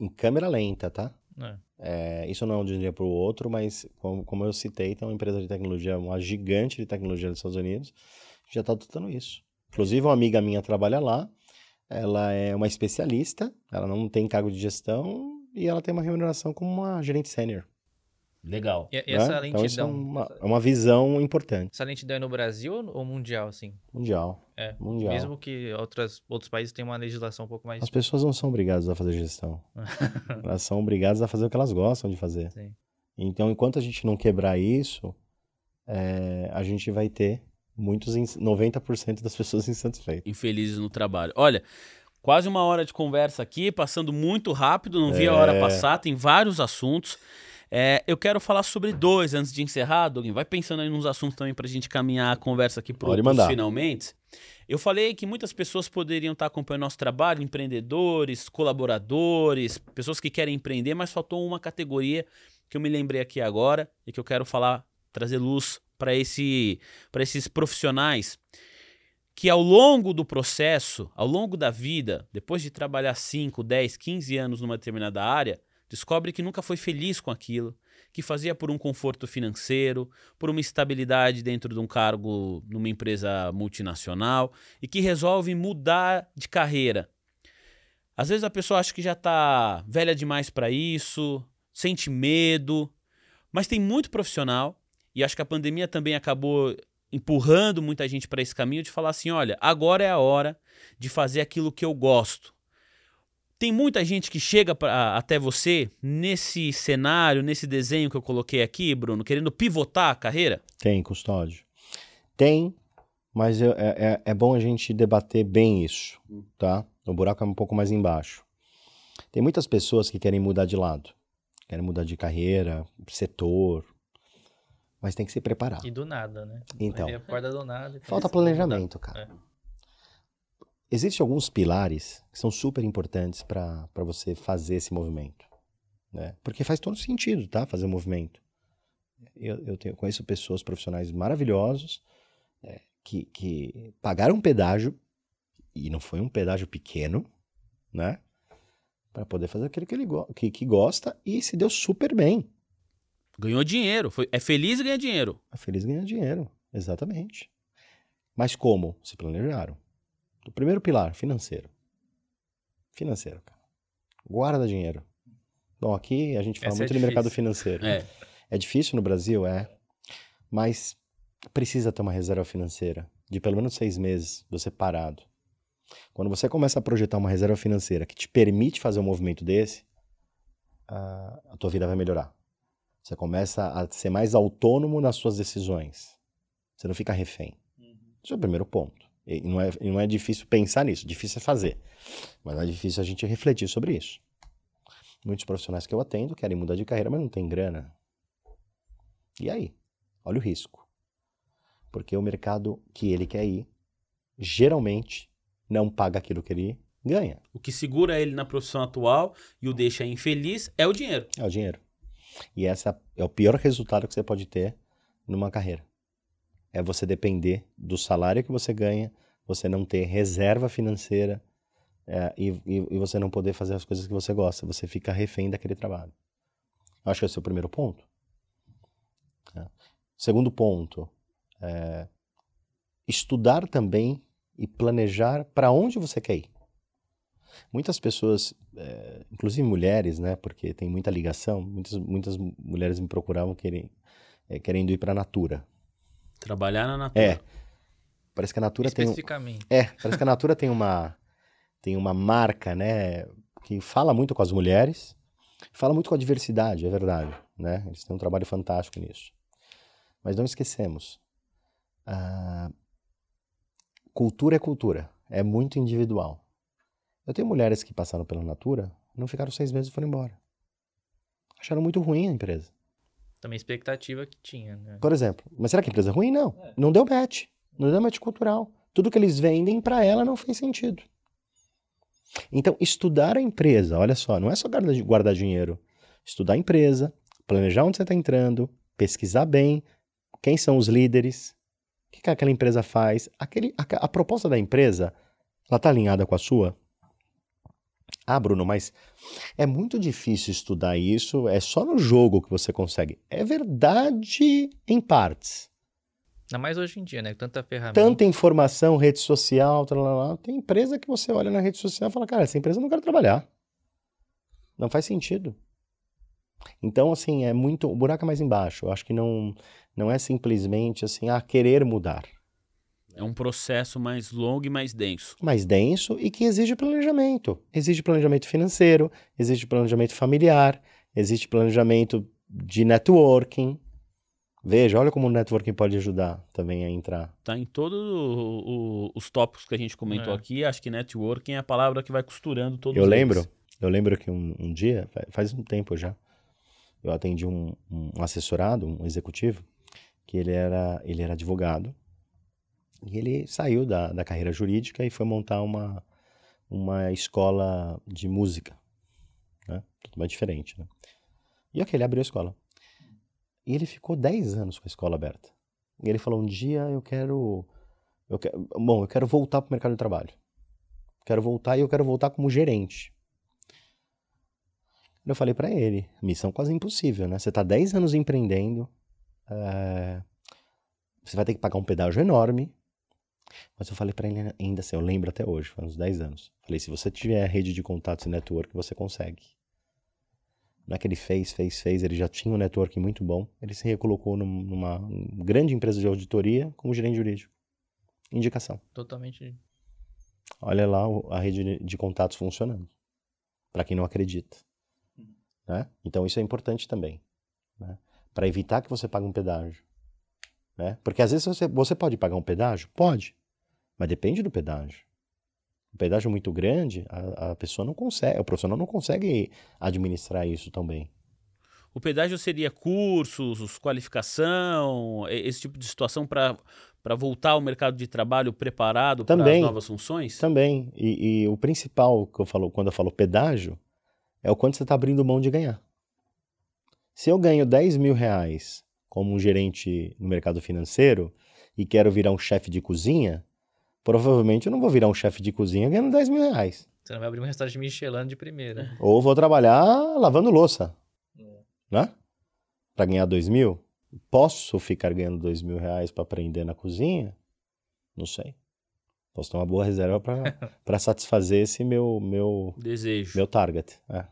Em câmera lenta, tá? É. É, isso não é de um dia para o outro, mas como, como, eu citei, tem uma empresa de tecnologia, uma gigante de tecnologia dos Estados Unidos, já está adotando isso. Inclusive, uma amiga minha trabalha lá, ela é uma especialista, ela não tem cargo de gestão e ela tem uma remuneração como uma gerente sênior. Legal. E, e essa né? lentidão. Então, isso é uma, é uma visão importante. Essa lentidão é no Brasil ou mundial, assim? Mundial. É. Mundial. Mesmo que outras, outros países tenham uma legislação um pouco mais. As pessoas não são obrigadas a fazer gestão. elas são obrigadas a fazer o que elas gostam de fazer. Sim. Então, enquanto a gente não quebrar isso, é, a gente vai ter muitos, 90% das pessoas insatisfeitas. Infelizes no trabalho. Olha, Quase uma hora de conversa aqui, passando muito rápido, não vi a hora É. passar, tem vários assuntos. É, eu quero falar sobre dois antes de encerrar, Douglas. Vai pensando aí nos assuntos também pra gente caminhar a conversa aqui pros mandar. finalmente. Eu falei que muitas pessoas poderiam estar acompanhando nosso trabalho, empreendedores, colaboradores, pessoas que querem empreender, mas faltou uma categoria que eu me lembrei aqui agora e que eu quero falar, trazer luz para esse, para esses profissionais que ao longo do processo, ao longo da vida, depois de trabalhar 5, 10, 15 anos numa determinada área, descobre que nunca foi feliz com aquilo, que fazia por um conforto financeiro, por uma estabilidade dentro de um cargo numa empresa multinacional e que resolve mudar de carreira. Às vezes a pessoa acha que já está velha demais para isso, sente medo, mas tem muito profissional e acho que a pandemia também acabou empurrando muita gente para esse caminho de falar assim, olha, agora é a hora de fazer aquilo que eu gosto. Tem muita gente que chega pra, até você nesse cenário, nesse desenho que eu coloquei aqui, Bruno, querendo pivotar a carreira? Tem, custódio. Tem, mas é, é, é bom a gente debater bem isso, tá? O buraco é um pouco mais embaixo. Tem muitas pessoas que querem mudar de lado, querem mudar de carreira, setor, mas tem que se preparar. E do nada, né? Então. Acorda do nada. Falta planejamento, cara. Existem alguns pilares que são super importantes para você fazer esse movimento. Né? Porque faz todo sentido, tá? Fazer o movimento. Eu, eu tenho- conheço pessoas profissionais maravilhosos é, que, que pagaram um pedágio, e não foi um pedágio pequeno, né? Para poder fazer aquilo que ele que, que gosta e se deu super bem. Ganhou dinheiro, foi, é feliz e ganha dinheiro. A feliz ganha dinheiro, exatamente. Mas como? Se planejaram. O primeiro pilar, financeiro. Financeiro, cara. Guarda dinheiro. Bom, aqui a gente fala Essa é muito de mercado difícil. financeiro. É. É difícil no Brasil, é. Mas precisa ter uma reserva financeira de pelo menos seis meses você parado. Quando você começa a projetar uma reserva financeira que te permite fazer um movimento desse, a, tua vida vai melhorar. Você começa a ser mais autônomo nas suas decisões. Você não fica refém. Esse é o primeiro ponto. E não é, não é difícil pensar nisso, difícil é fazer. Mas é difícil a gente refletir sobre isso. Muitos profissionais que eu atendo querem mudar de carreira, mas não tem grana. E aí? Olha o risco. Porque o mercado que ele quer ir, geralmente, não paga aquilo que ele ganha. O que segura ele na profissão atual e o deixa infeliz é o dinheiro. É o dinheiro. E esse é o pior resultado que você pode ter numa carreira. É você depender do salário que você ganha, você não ter reserva financeira é, e, e- você não poder fazer as coisas que você gosta. Você fica refém daquele trabalho. Acho que esse é o primeiro ponto. É. Segundo ponto, é, estudar também e planejar para onde você quer ir. Muitas pessoas, é, inclusive mulheres, né, porque tem muita ligação, muitas, muitas mulheres me procuravam querem, é, querendo ir para a Natura. Trabalhar na natura. É, parece que a Natura tem um, Especificamente. é, parece que a Natura tem uma tem uma marca, né, que fala muito com as mulheres, fala muito com a diversidade, é verdade, né? Eles têm um trabalho fantástico nisso. Mas não esquecemos, a cultura é cultura, é muito individual. Eu tenho mulheres que passaram pela Natura, não ficaram seis meses e foram embora. Acharam muito ruim a empresa. Também expectativa que tinha, né? Por exemplo, mas será que a empresa é ruim? Não. Não deu match. Não deu match cultural. Tudo que eles vendem para ela não fez sentido. Então, estudar a empresa, olha só, não é só guardar, guardar dinheiro. Estudar a empresa, planejar onde você está entrando, pesquisar bem quem são os líderes, o que, que aquela empresa faz. Aquele, a, a proposta da empresa, ela está alinhada com a sua? Ah, Bruno, mas é muito difícil estudar isso, é só no jogo que você consegue. É verdade em partes. Ainda mais hoje em dia, né? Tanta ferramenta. Tanta informação, rede social, tal, tal, tal. tem empresa que você olha na rede social e fala, cara, essa empresa eu não quero trabalhar. Não faz sentido. Então, assim, é muito. O buraco é mais embaixo. Eu acho que não, não é simplesmente assim, ah, querer mudar. É um processo mais longo e mais denso. mais denso e que exige planejamento. Exige planejamento financeiro, exige planejamento familiar, exige planejamento de networking. Veja, olha como o networking pode ajudar também a entrar. Tá em todos os tópicos que a gente comentou É. aqui. Acho que networking é a palavra que vai costurando todos Eu eles. lembro, eu lembro que um, um dia, fa- faz um tempo já, eu atendi um, um assessorado, um executivo, que ele era, ele era advogado, e ele saiu da, da carreira jurídica e foi montar uma, uma escola de música, né? Totalmente diferente, né? E ok, ele abriu a escola. E ele ficou 10 anos com a escola aberta. E ele falou, um dia eu quero, eu quero bom, eu quero voltar para o mercado de trabalho. Quero voltar e eu quero voltar como gerente. Eu falei pra ele, missão quase impossível, né? Você tá 10 anos empreendendo, é, você vai ter que pagar um pedágio enorme. Mas eu falei pra ele ainda assim, eu lembro até hoje, faz uns 10 anos. Falei, se você tiver rede de contatos e network, você consegue. Não é que ele fez, fez, fez, ele já tinha um network muito bom. Ele se recolocou num- numa grande empresa de auditoria como gerente jurídico. Indicação. Totalmente. Olha lá a rede de- de contatos funcionando. Para quem não acredita. Né? Então isso é importante também. Né? Para evitar que você pague um pedágio. Né? Porque às vezes você, você pode pagar um pedágio? Pode. Mas depende do pedágio. Um pedágio muito grande, a, a pessoa não consegue, o profissional não consegue administrar isso tão bem. O pedágio seria cursos, qualificação, esse tipo de situação para voltar ao mercado de trabalho preparado para as Também. novas funções? Também. E, e o principal que eu falo quando eu falo pedágio é o quanto você está abrindo mão de ganhar. Se eu ganho 10 mil reais como um gerente no mercado financeiro e quero virar um chefe de cozinha, provavelmente eu não vou virar um chefe de cozinha ganhando 10 mil reais. Você não vai abrir um restaurante Michelin de primeira. Ou vou trabalhar lavando louça, É. né? Para ganhar 2 mil. Posso ficar ganhando 2 mil reais para aprender na cozinha? Não sei. Posso ter uma boa reserva para satisfazer esse meu, meu, Desejo. meu target. É.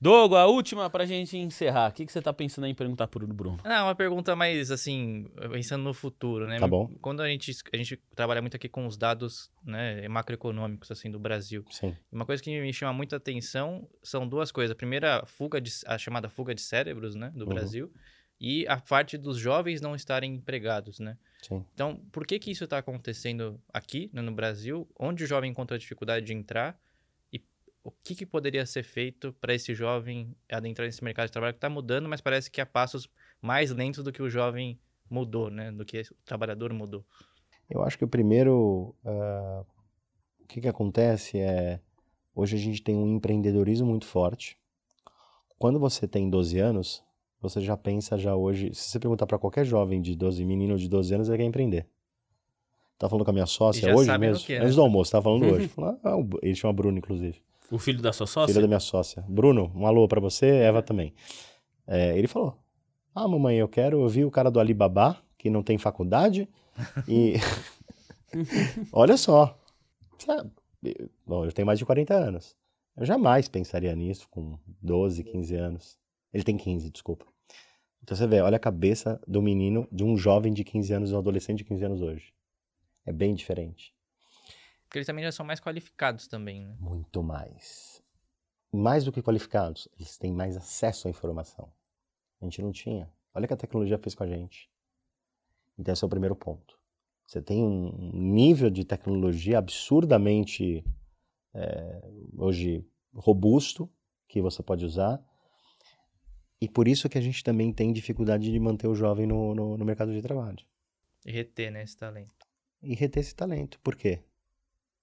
Dogo, a última para a gente encerrar. O que, que você está pensando aí em perguntar para o Bruno? Não, uma pergunta mais assim, pensando no futuro, né? Tá bom. Quando a gente, a gente trabalha muito aqui com os dados né, macroeconômicos assim do Brasil. Sim. Uma coisa que me chama muita atenção são duas coisas. A primeira, fuga de, a chamada fuga de cérebros, né, do Uhum. Brasil, e a parte dos jovens não estarem empregados, né? Sim. Então, por que que isso está acontecendo aqui, né, no Brasil? Onde o jovem encontra dificuldade de entrar? O que, que poderia ser feito para esse jovem adentrar nesse mercado de trabalho que está mudando, mas parece que a passos mais lentos do que o jovem mudou, né? Do que o trabalhador mudou. Eu acho que o primeiro. ah, o que, que acontece é. Hoje a gente tem um empreendedorismo muito forte. Quando você tem 12 anos, você já pensa já hoje. Se você perguntar para qualquer jovem de 12, menino de 12 anos, ele quer empreender. Tá falando com a minha sócia hoje mesmo? é, Antes né? do almoço, tava falando hoje. Ah, ele chama Bruno, inclusive. O filho da sua sócia? Filha da minha sócia. Bruno, um alô pra você, Eva também. É, ele falou: Ah, mamãe, eu quero. Eu vi o cara do Alibaba, que não tem faculdade, e. Olha só. Bom, eu tenho mais de 40 anos. Eu jamais pensaria nisso com 12, 15 anos. Ele tem 15, desculpa. Então você vê, olha a cabeça do menino, de um jovem de 15 anos, um adolescente de 15 anos hoje. É bem diferente. Porque eles também já são mais qualificados também, né? Muito mais. Mais do que qualificados, eles têm mais acesso à informação. A gente não tinha. Olha o que a tecnologia fez com a gente. Então, esse é o primeiro ponto. Você tem um nível de tecnologia absurdamente é, hoje robusto que você pode usar. E por isso que a gente também tem dificuldade de manter o jovem no, no, no mercado de trabalho. E reter, né, esse talento. E reter esse talento. Por quê?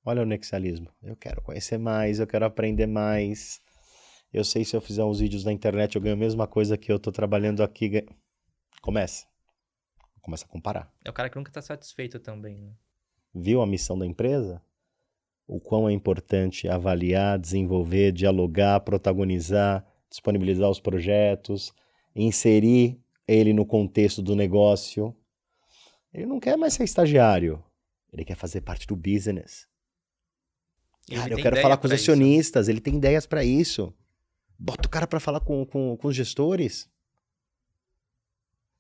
Olha o nexialismo. Eu quero conhecer mais, eu quero aprender mais. Eu sei se eu fizer uns vídeos na internet eu ganho a mesma coisa que eu tô trabalhando aqui. Começa. Começa a comparar. É o cara que nunca tá satisfeito também, né? Viu a missão da empresa? O quão é importante avaliar, desenvolver, dialogar, protagonizar, disponibilizar os projetos, inserir ele no contexto do negócio. Ele não quer mais ser estagiário. Ele quer fazer parte do business. Cara, eu quero falar com os pra isso, acionistas, ele tem ideias para isso. Bota o cara para falar com, com, com os gestores.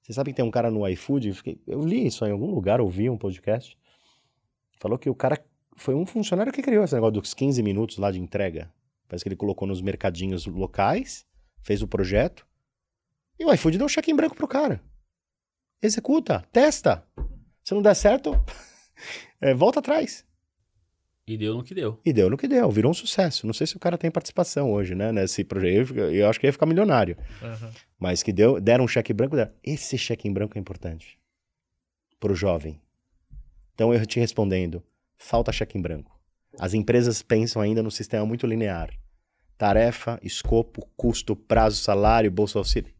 Você sabe que tem um cara no iFood, eu li isso em algum lugar, ouvi um podcast. Falou que o cara foi um funcionário que criou esse negócio dos 15 minutos lá de entrega. Parece que ele colocou nos mercadinhos locais, fez o projeto, e o iFood deu um cheque em branco pro cara. executa, testa. Se não der certo, é, volta atrás. E deu no que deu. E deu no que deu, virou um sucesso. Não sei se o cara tem participação hoje, né, nesse projeto. Eu, eu acho que ia ficar milionário. Aham. Mas que deu, deram um cheque branco. Deram. Esse cheque em branco é importante para o jovem. Então eu te respondendo, falta cheque em branco. As empresas pensam ainda no sistema muito linear. Tarefa, escopo, custo, prazo, salário, bolsa auxílio.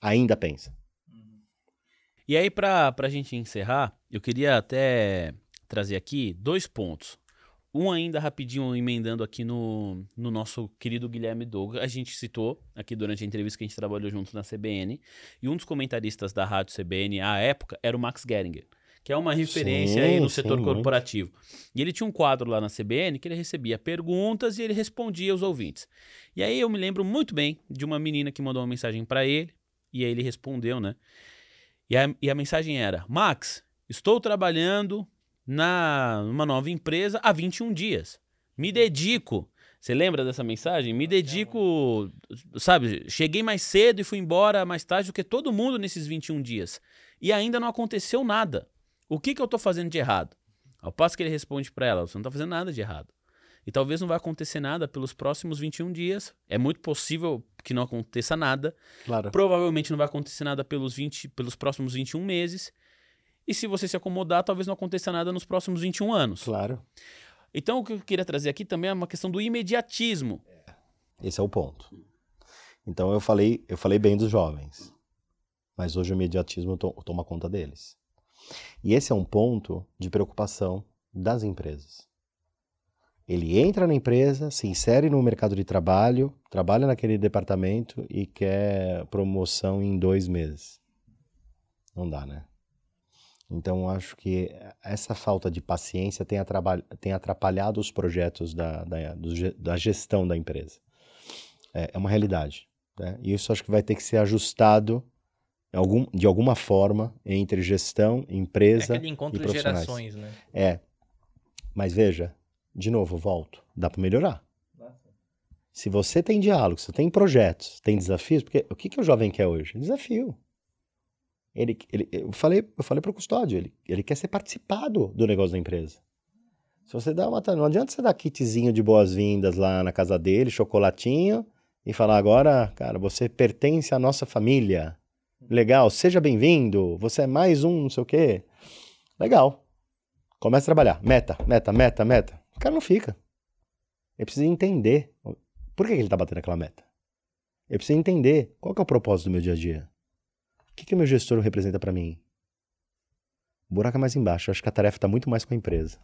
Ainda pensa. E aí, pra, pra gente encerrar, eu queria até trazer aqui dois pontos. Um ainda rapidinho emendando aqui no, no nosso querido Guilherme Douglas. A gente citou aqui durante a entrevista que a gente trabalhou junto na CBN. E um dos comentaristas da rádio CBN à época era o Max Geringer, que é uma referência aí Sim, no sim, setor muito. corporativo. E ele tinha um quadro lá na CBN que ele recebia perguntas e ele respondia aos ouvintes. E aí eu me lembro muito bem de uma menina que mandou uma mensagem para ele e aí ele respondeu, né? E a, e a mensagem era: Max, estou trabalhando na numa nova empresa há 21 dias. Me dedico. Você lembra dessa mensagem? Me dedico, sabe? Cheguei mais cedo e fui embora mais tarde do que todo mundo nesses 21 dias. E ainda não aconteceu nada. O que, que eu tô fazendo de errado? Ao passo que ele responde para ela: você não tá fazendo nada de errado. E talvez não vai acontecer nada pelos próximos 21 dias. É muito possível que não aconteça nada. Claro. Provavelmente não vai acontecer nada pelos, 20, pelos próximos 21 meses. E se você se acomodar, talvez não aconteça nada nos próximos 21 anos. Claro. Então, o que eu queria trazer aqui também é uma questão do imediatismo. Esse é o ponto. Então eu falei, eu falei bem dos jovens, mas hoje o imediatismo to- toma conta deles. E esse é um ponto de preocupação das empresas. Ele entra na empresa, se insere no mercado de trabalho, trabalha naquele departamento e quer promoção em dois meses. Não dá, né? Então, acho que essa falta de paciência tem atrapalhado, tem atrapalhado os projetos da, da, da gestão da empresa. É, é uma realidade. Né? E isso acho que vai ter que ser ajustado algum, de alguma forma entre gestão, É empresa aquele encontro e profissionais. gerações, né? É. Mas veja, de novo, volto. Dá para melhorar. Se você tem diálogo, se tem projetos, tem desafios, porque o que, que o jovem quer hoje? Desafio. Ele, ele, eu falei, eu falei para o custódio, ele, ele quer ser participado do negócio da empresa. Se você dá uma, não adianta você dar kitzinho de boas-vindas lá na casa dele, chocolatinho e falar agora, cara, você pertence à nossa família. Legal, seja bem-vindo. Você é mais um, não sei o quê. Legal. Começa a trabalhar. Meta, meta, meta, meta. O cara não fica. Ele precisa entender por que ele está batendo aquela meta. Ele precisa entender qual é o propósito do meu dia a dia. Que, que o meu gestor representa para mim. Buraco é mais embaixo. Eu acho que a tarefa está muito mais com a empresa.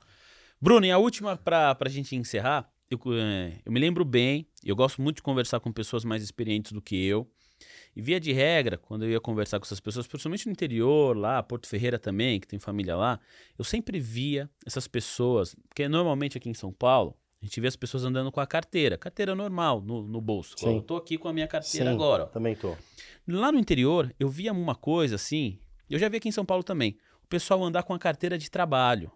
Bruno, e a última para a gente encerrar, eu, eh, eu me lembro bem, eu gosto muito de conversar com pessoas mais experientes do que eu. E via de regra, quando eu ia conversar com essas pessoas, principalmente no interior, lá, Porto Ferreira também, que tem família lá, eu sempre via essas pessoas, porque normalmente aqui em São Paulo, gente vê as pessoas andando com a carteira, carteira normal no, no bolso. Sim. Eu tô aqui com a minha carteira Sim, agora. ó. Também tô. Lá no interior, eu via uma coisa assim, eu já vi aqui em São Paulo também, o pessoal andar com a carteira de trabalho.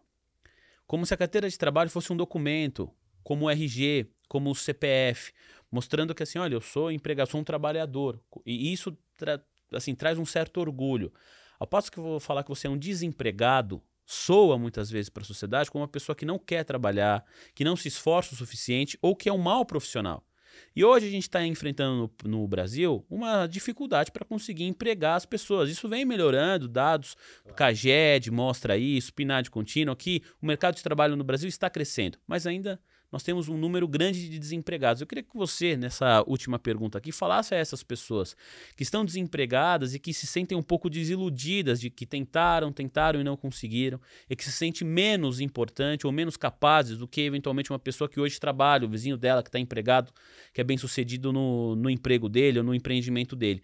Como se a carteira de trabalho fosse um documento, como o RG, como o CPF, mostrando que assim, olha, eu sou empregado, sou um trabalhador. E isso tra- assim, traz um certo orgulho. Ao passo que eu vou falar que você é um desempregado, soa muitas vezes para a sociedade como uma pessoa que não quer trabalhar, que não se esforça o suficiente ou que é um mau profissional. E hoje a gente está enfrentando no, no Brasil uma dificuldade para conseguir empregar as pessoas. Isso vem melhorando, dados CAGED mostra isso, PNAD contínuo, que o mercado de trabalho no Brasil está crescendo, mas ainda nós temos um número grande de desempregados. Eu queria que você, nessa última pergunta aqui, falasse a essas pessoas que estão desempregadas e que se sentem um pouco desiludidas de que tentaram, tentaram e não conseguiram, e que se sente menos importante ou menos capazes do que eventualmente uma pessoa que hoje trabalha, o vizinho dela que está empregado, que é bem sucedido no, no emprego dele ou no empreendimento dele.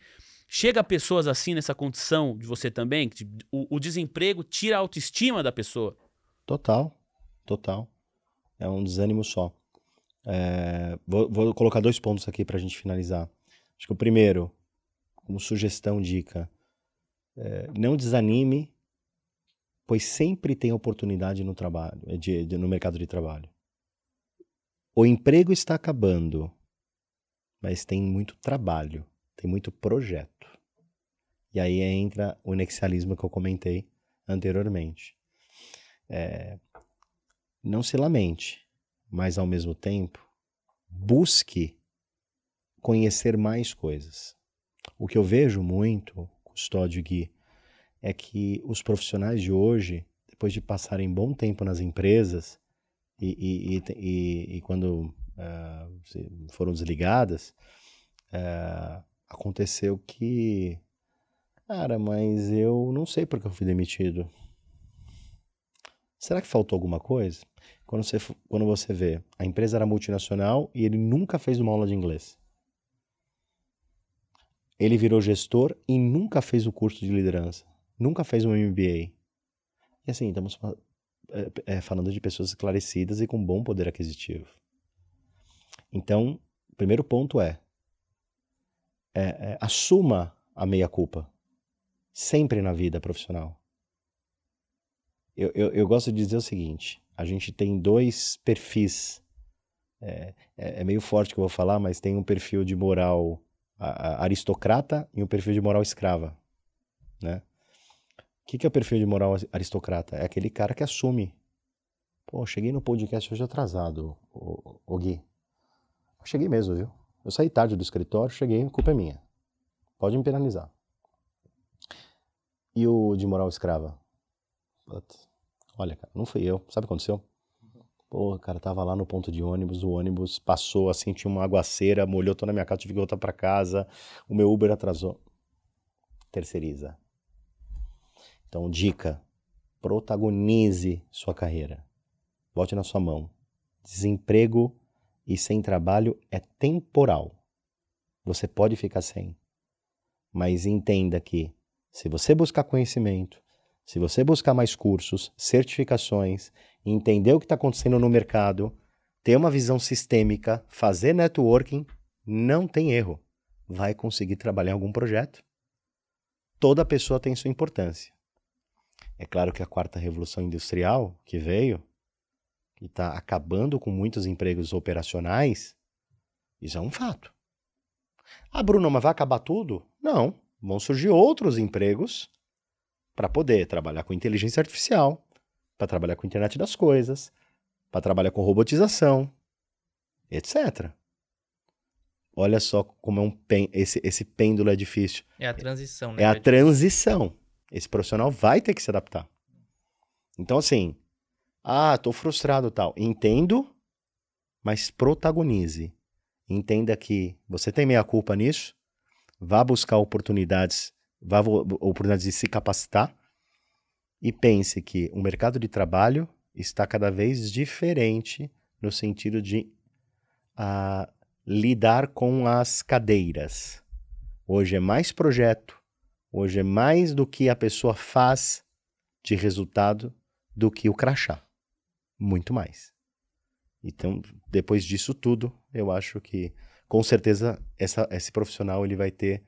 Chega a pessoas assim nessa condição de você também, que o, o desemprego tira a autoestima da pessoa. Total, total. É um desânimo só. É, vou, vou colocar dois pontos aqui para a gente finalizar. Acho que o primeiro, como sugestão, dica, é, não desanime, pois sempre tem oportunidade no trabalho, eh, de- de- no mercado de trabalho. O emprego está acabando, mas tem muito trabalho, tem muito projeto. E aí entra o nexialismo que eu comentei anteriormente. É, não se lamente, mas ao mesmo tempo busque conhecer mais coisas. O que eu vejo muito, Custódio Gui, é que os profissionais de hoje, depois de passarem bom tempo nas empresas e, e, e, e quando uh, foram desligadas, uh, aconteceu que, cara, mas eu não sei porque eu fui demitido. Será que faltou alguma coisa? Quando você, quando você vê, a empresa era multinacional e ele nunca fez uma aula de inglês. Ele virou gestor e nunca fez o curso de liderança. Nunca fez um MBA. E assim, estamos é, é, falando de pessoas esclarecidas e com bom poder aquisitivo. Então, o primeiro ponto é, é, é assuma a meia-culpa. Sempre na vida profissional. Eu, eu, eu, gosto de dizer o seguinte: a gente tem dois perfis. É, é, é meio forte que eu vou falar, mas tem um perfil de moral aristocrata e um perfil de moral escrava, né? O que, que é o perfil de moral aristocrata? É aquele cara que assume. Pô, cheguei no podcast hoje atrasado, o, o Gui. Cheguei mesmo, viu? Eu saí tarde do escritório, cheguei, a culpa é minha. Pode me penalizar. E o de moral escrava? Olha, cara, não fui eu. Sabe o que aconteceu? Pô, cara, tava lá no ponto de ônibus, o ônibus passou assim, tinha uma aguaceira, molhou toda a minha casa, tive que voltar para casa, o meu Uber atrasou. Terceiriza. Então, dica: protagonize sua carreira. Bote na sua mão. Desemprego e sem trabalho é temporal. Você pode ficar sem. Mas entenda que, se você buscar conhecimento, se você buscar mais cursos, certificações, entender o que está acontecendo no mercado, ter uma visão sistêmica, fazer networking, não tem erro. Vai conseguir trabalhar em algum projeto. Toda pessoa tem sua importância. É claro que a quarta revolução industrial que veio, que está acabando com muitos empregos operacionais, isso é um fato. Ah, Bruno, mas vai acabar tudo? Não. Vão surgir outros empregos para poder trabalhar com inteligência artificial, para trabalhar com internet das coisas, para trabalhar com robotização, etc. Olha só como é um pen... esse, esse pêndulo é difícil. É a transição, né? É a transição. Esse profissional vai ter que se adaptar. Então, assim, ah, tô frustrado tal. Entendo, mas protagonize. Entenda que você tem meia culpa nisso, vá buscar oportunidades vá oportunidades de se capacitar e pense que o mercado de trabalho está cada vez diferente no sentido de uh, lidar com as cadeiras. Hoje é mais projeto, hoje é mais do que a pessoa faz de resultado do que o crachá. Muito mais. Então, depois disso tudo, eu acho que com certeza essa, esse profissional ele vai ter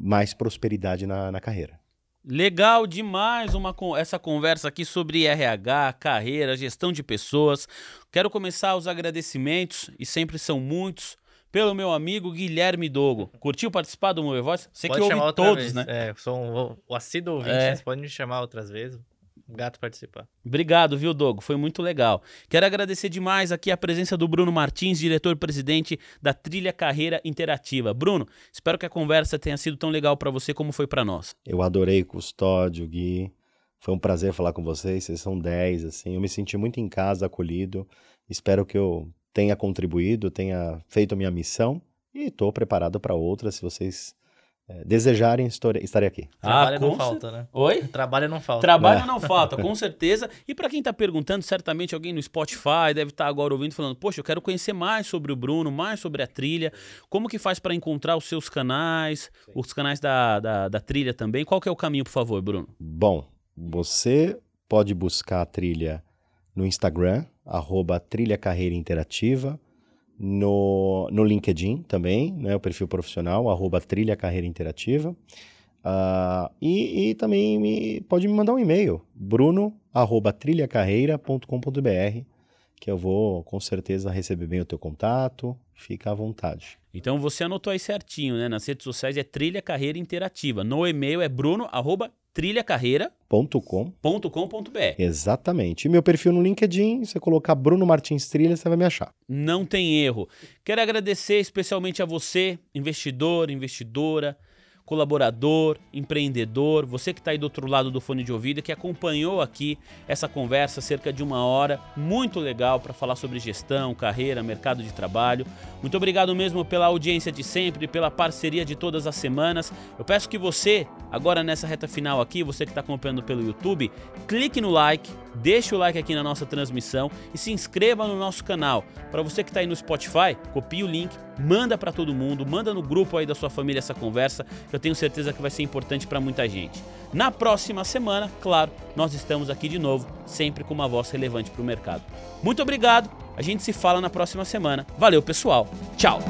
mais prosperidade na, na carreira. Legal demais uma, essa conversa aqui sobre RH, carreira, gestão de pessoas. Quero começar os agradecimentos, e sempre são muitos, pelo meu amigo Guilherme Dogo. Curtiu participar do Move Voice? Você pode que ouve todos, vez. né? É, sou um, o assíduo ouvinte, é. vocês podem me chamar outras vezes gato participar. Obrigado, viu, Dogo? Foi muito legal. Quero agradecer demais aqui a presença do Bruno Martins, diretor-presidente da Trilha Carreira Interativa. Bruno, espero que a conversa tenha sido tão legal para você como foi para nós. Eu adorei Custódio, Gui. Foi um prazer falar com vocês. Vocês são 10, assim. Eu me senti muito em casa, acolhido. Espero que eu tenha contribuído, tenha feito a minha missão e estou preparado para outras, se vocês desejarem, estarei aqui. Trabalho ah, não falta, né? Oi? Trabalho não falta. Trabalho é. não falta, com certeza. E para quem está perguntando, certamente alguém no Spotify deve estar tá agora ouvindo falando: "Poxa, eu quero conhecer mais sobre o Bruno, mais sobre a trilha. Como que faz para encontrar os seus canais, Sim. os canais da, da, da, trilha também? Qual que é o caminho, por favor, Bruno?" Bom, você pode buscar a trilha no Instagram, arroba Trilha Carreira Interativa no, no LinkedIn também, né, o perfil profissional, arroba Trilha Carreira Interativa. Uh, e, e, também me, pode me mandar um e-mail, bruno, arroba trilhacarreira.com.br, que eu vou com certeza receber bem o teu contato, fica à vontade. Então você anotou aí certinho, né? Nas redes sociais é Trilha Carreira Interativa. No e-mail é bruno arroba trilhacarreira.com.br. Exatamente. E meu perfil no LinkedIn, você colocar Bruno Martins Trilha, você vai me achar. Não tem erro. Quero agradecer especialmente a você, investidor, investidora, colaborador, empreendedor, você que está aí do outro lado do fone de ouvido, que acompanhou aqui essa conversa cerca de uma hora, muito legal para falar sobre gestão, carreira, mercado de trabalho. Muito obrigado mesmo pela audiência de sempre, pela parceria de todas as semanas. Eu peço que você, agora nessa reta final aqui, você que está acompanhando pelo YouTube, clique no like, deixe o like aqui na nossa transmissão e se inscreva no nosso canal. Para você que está aí no Spotify, copie o link, manda para todo mundo, manda no grupo aí da sua família essa conversa, que eu tenho certeza que vai ser importante para muita gente. Na próxima semana, claro, nós estamos aqui de novo, sempre com uma voz relevante para o mercado. Muito obrigado, a gente se fala na próxima semana. Valeu, pessoal. Tchau.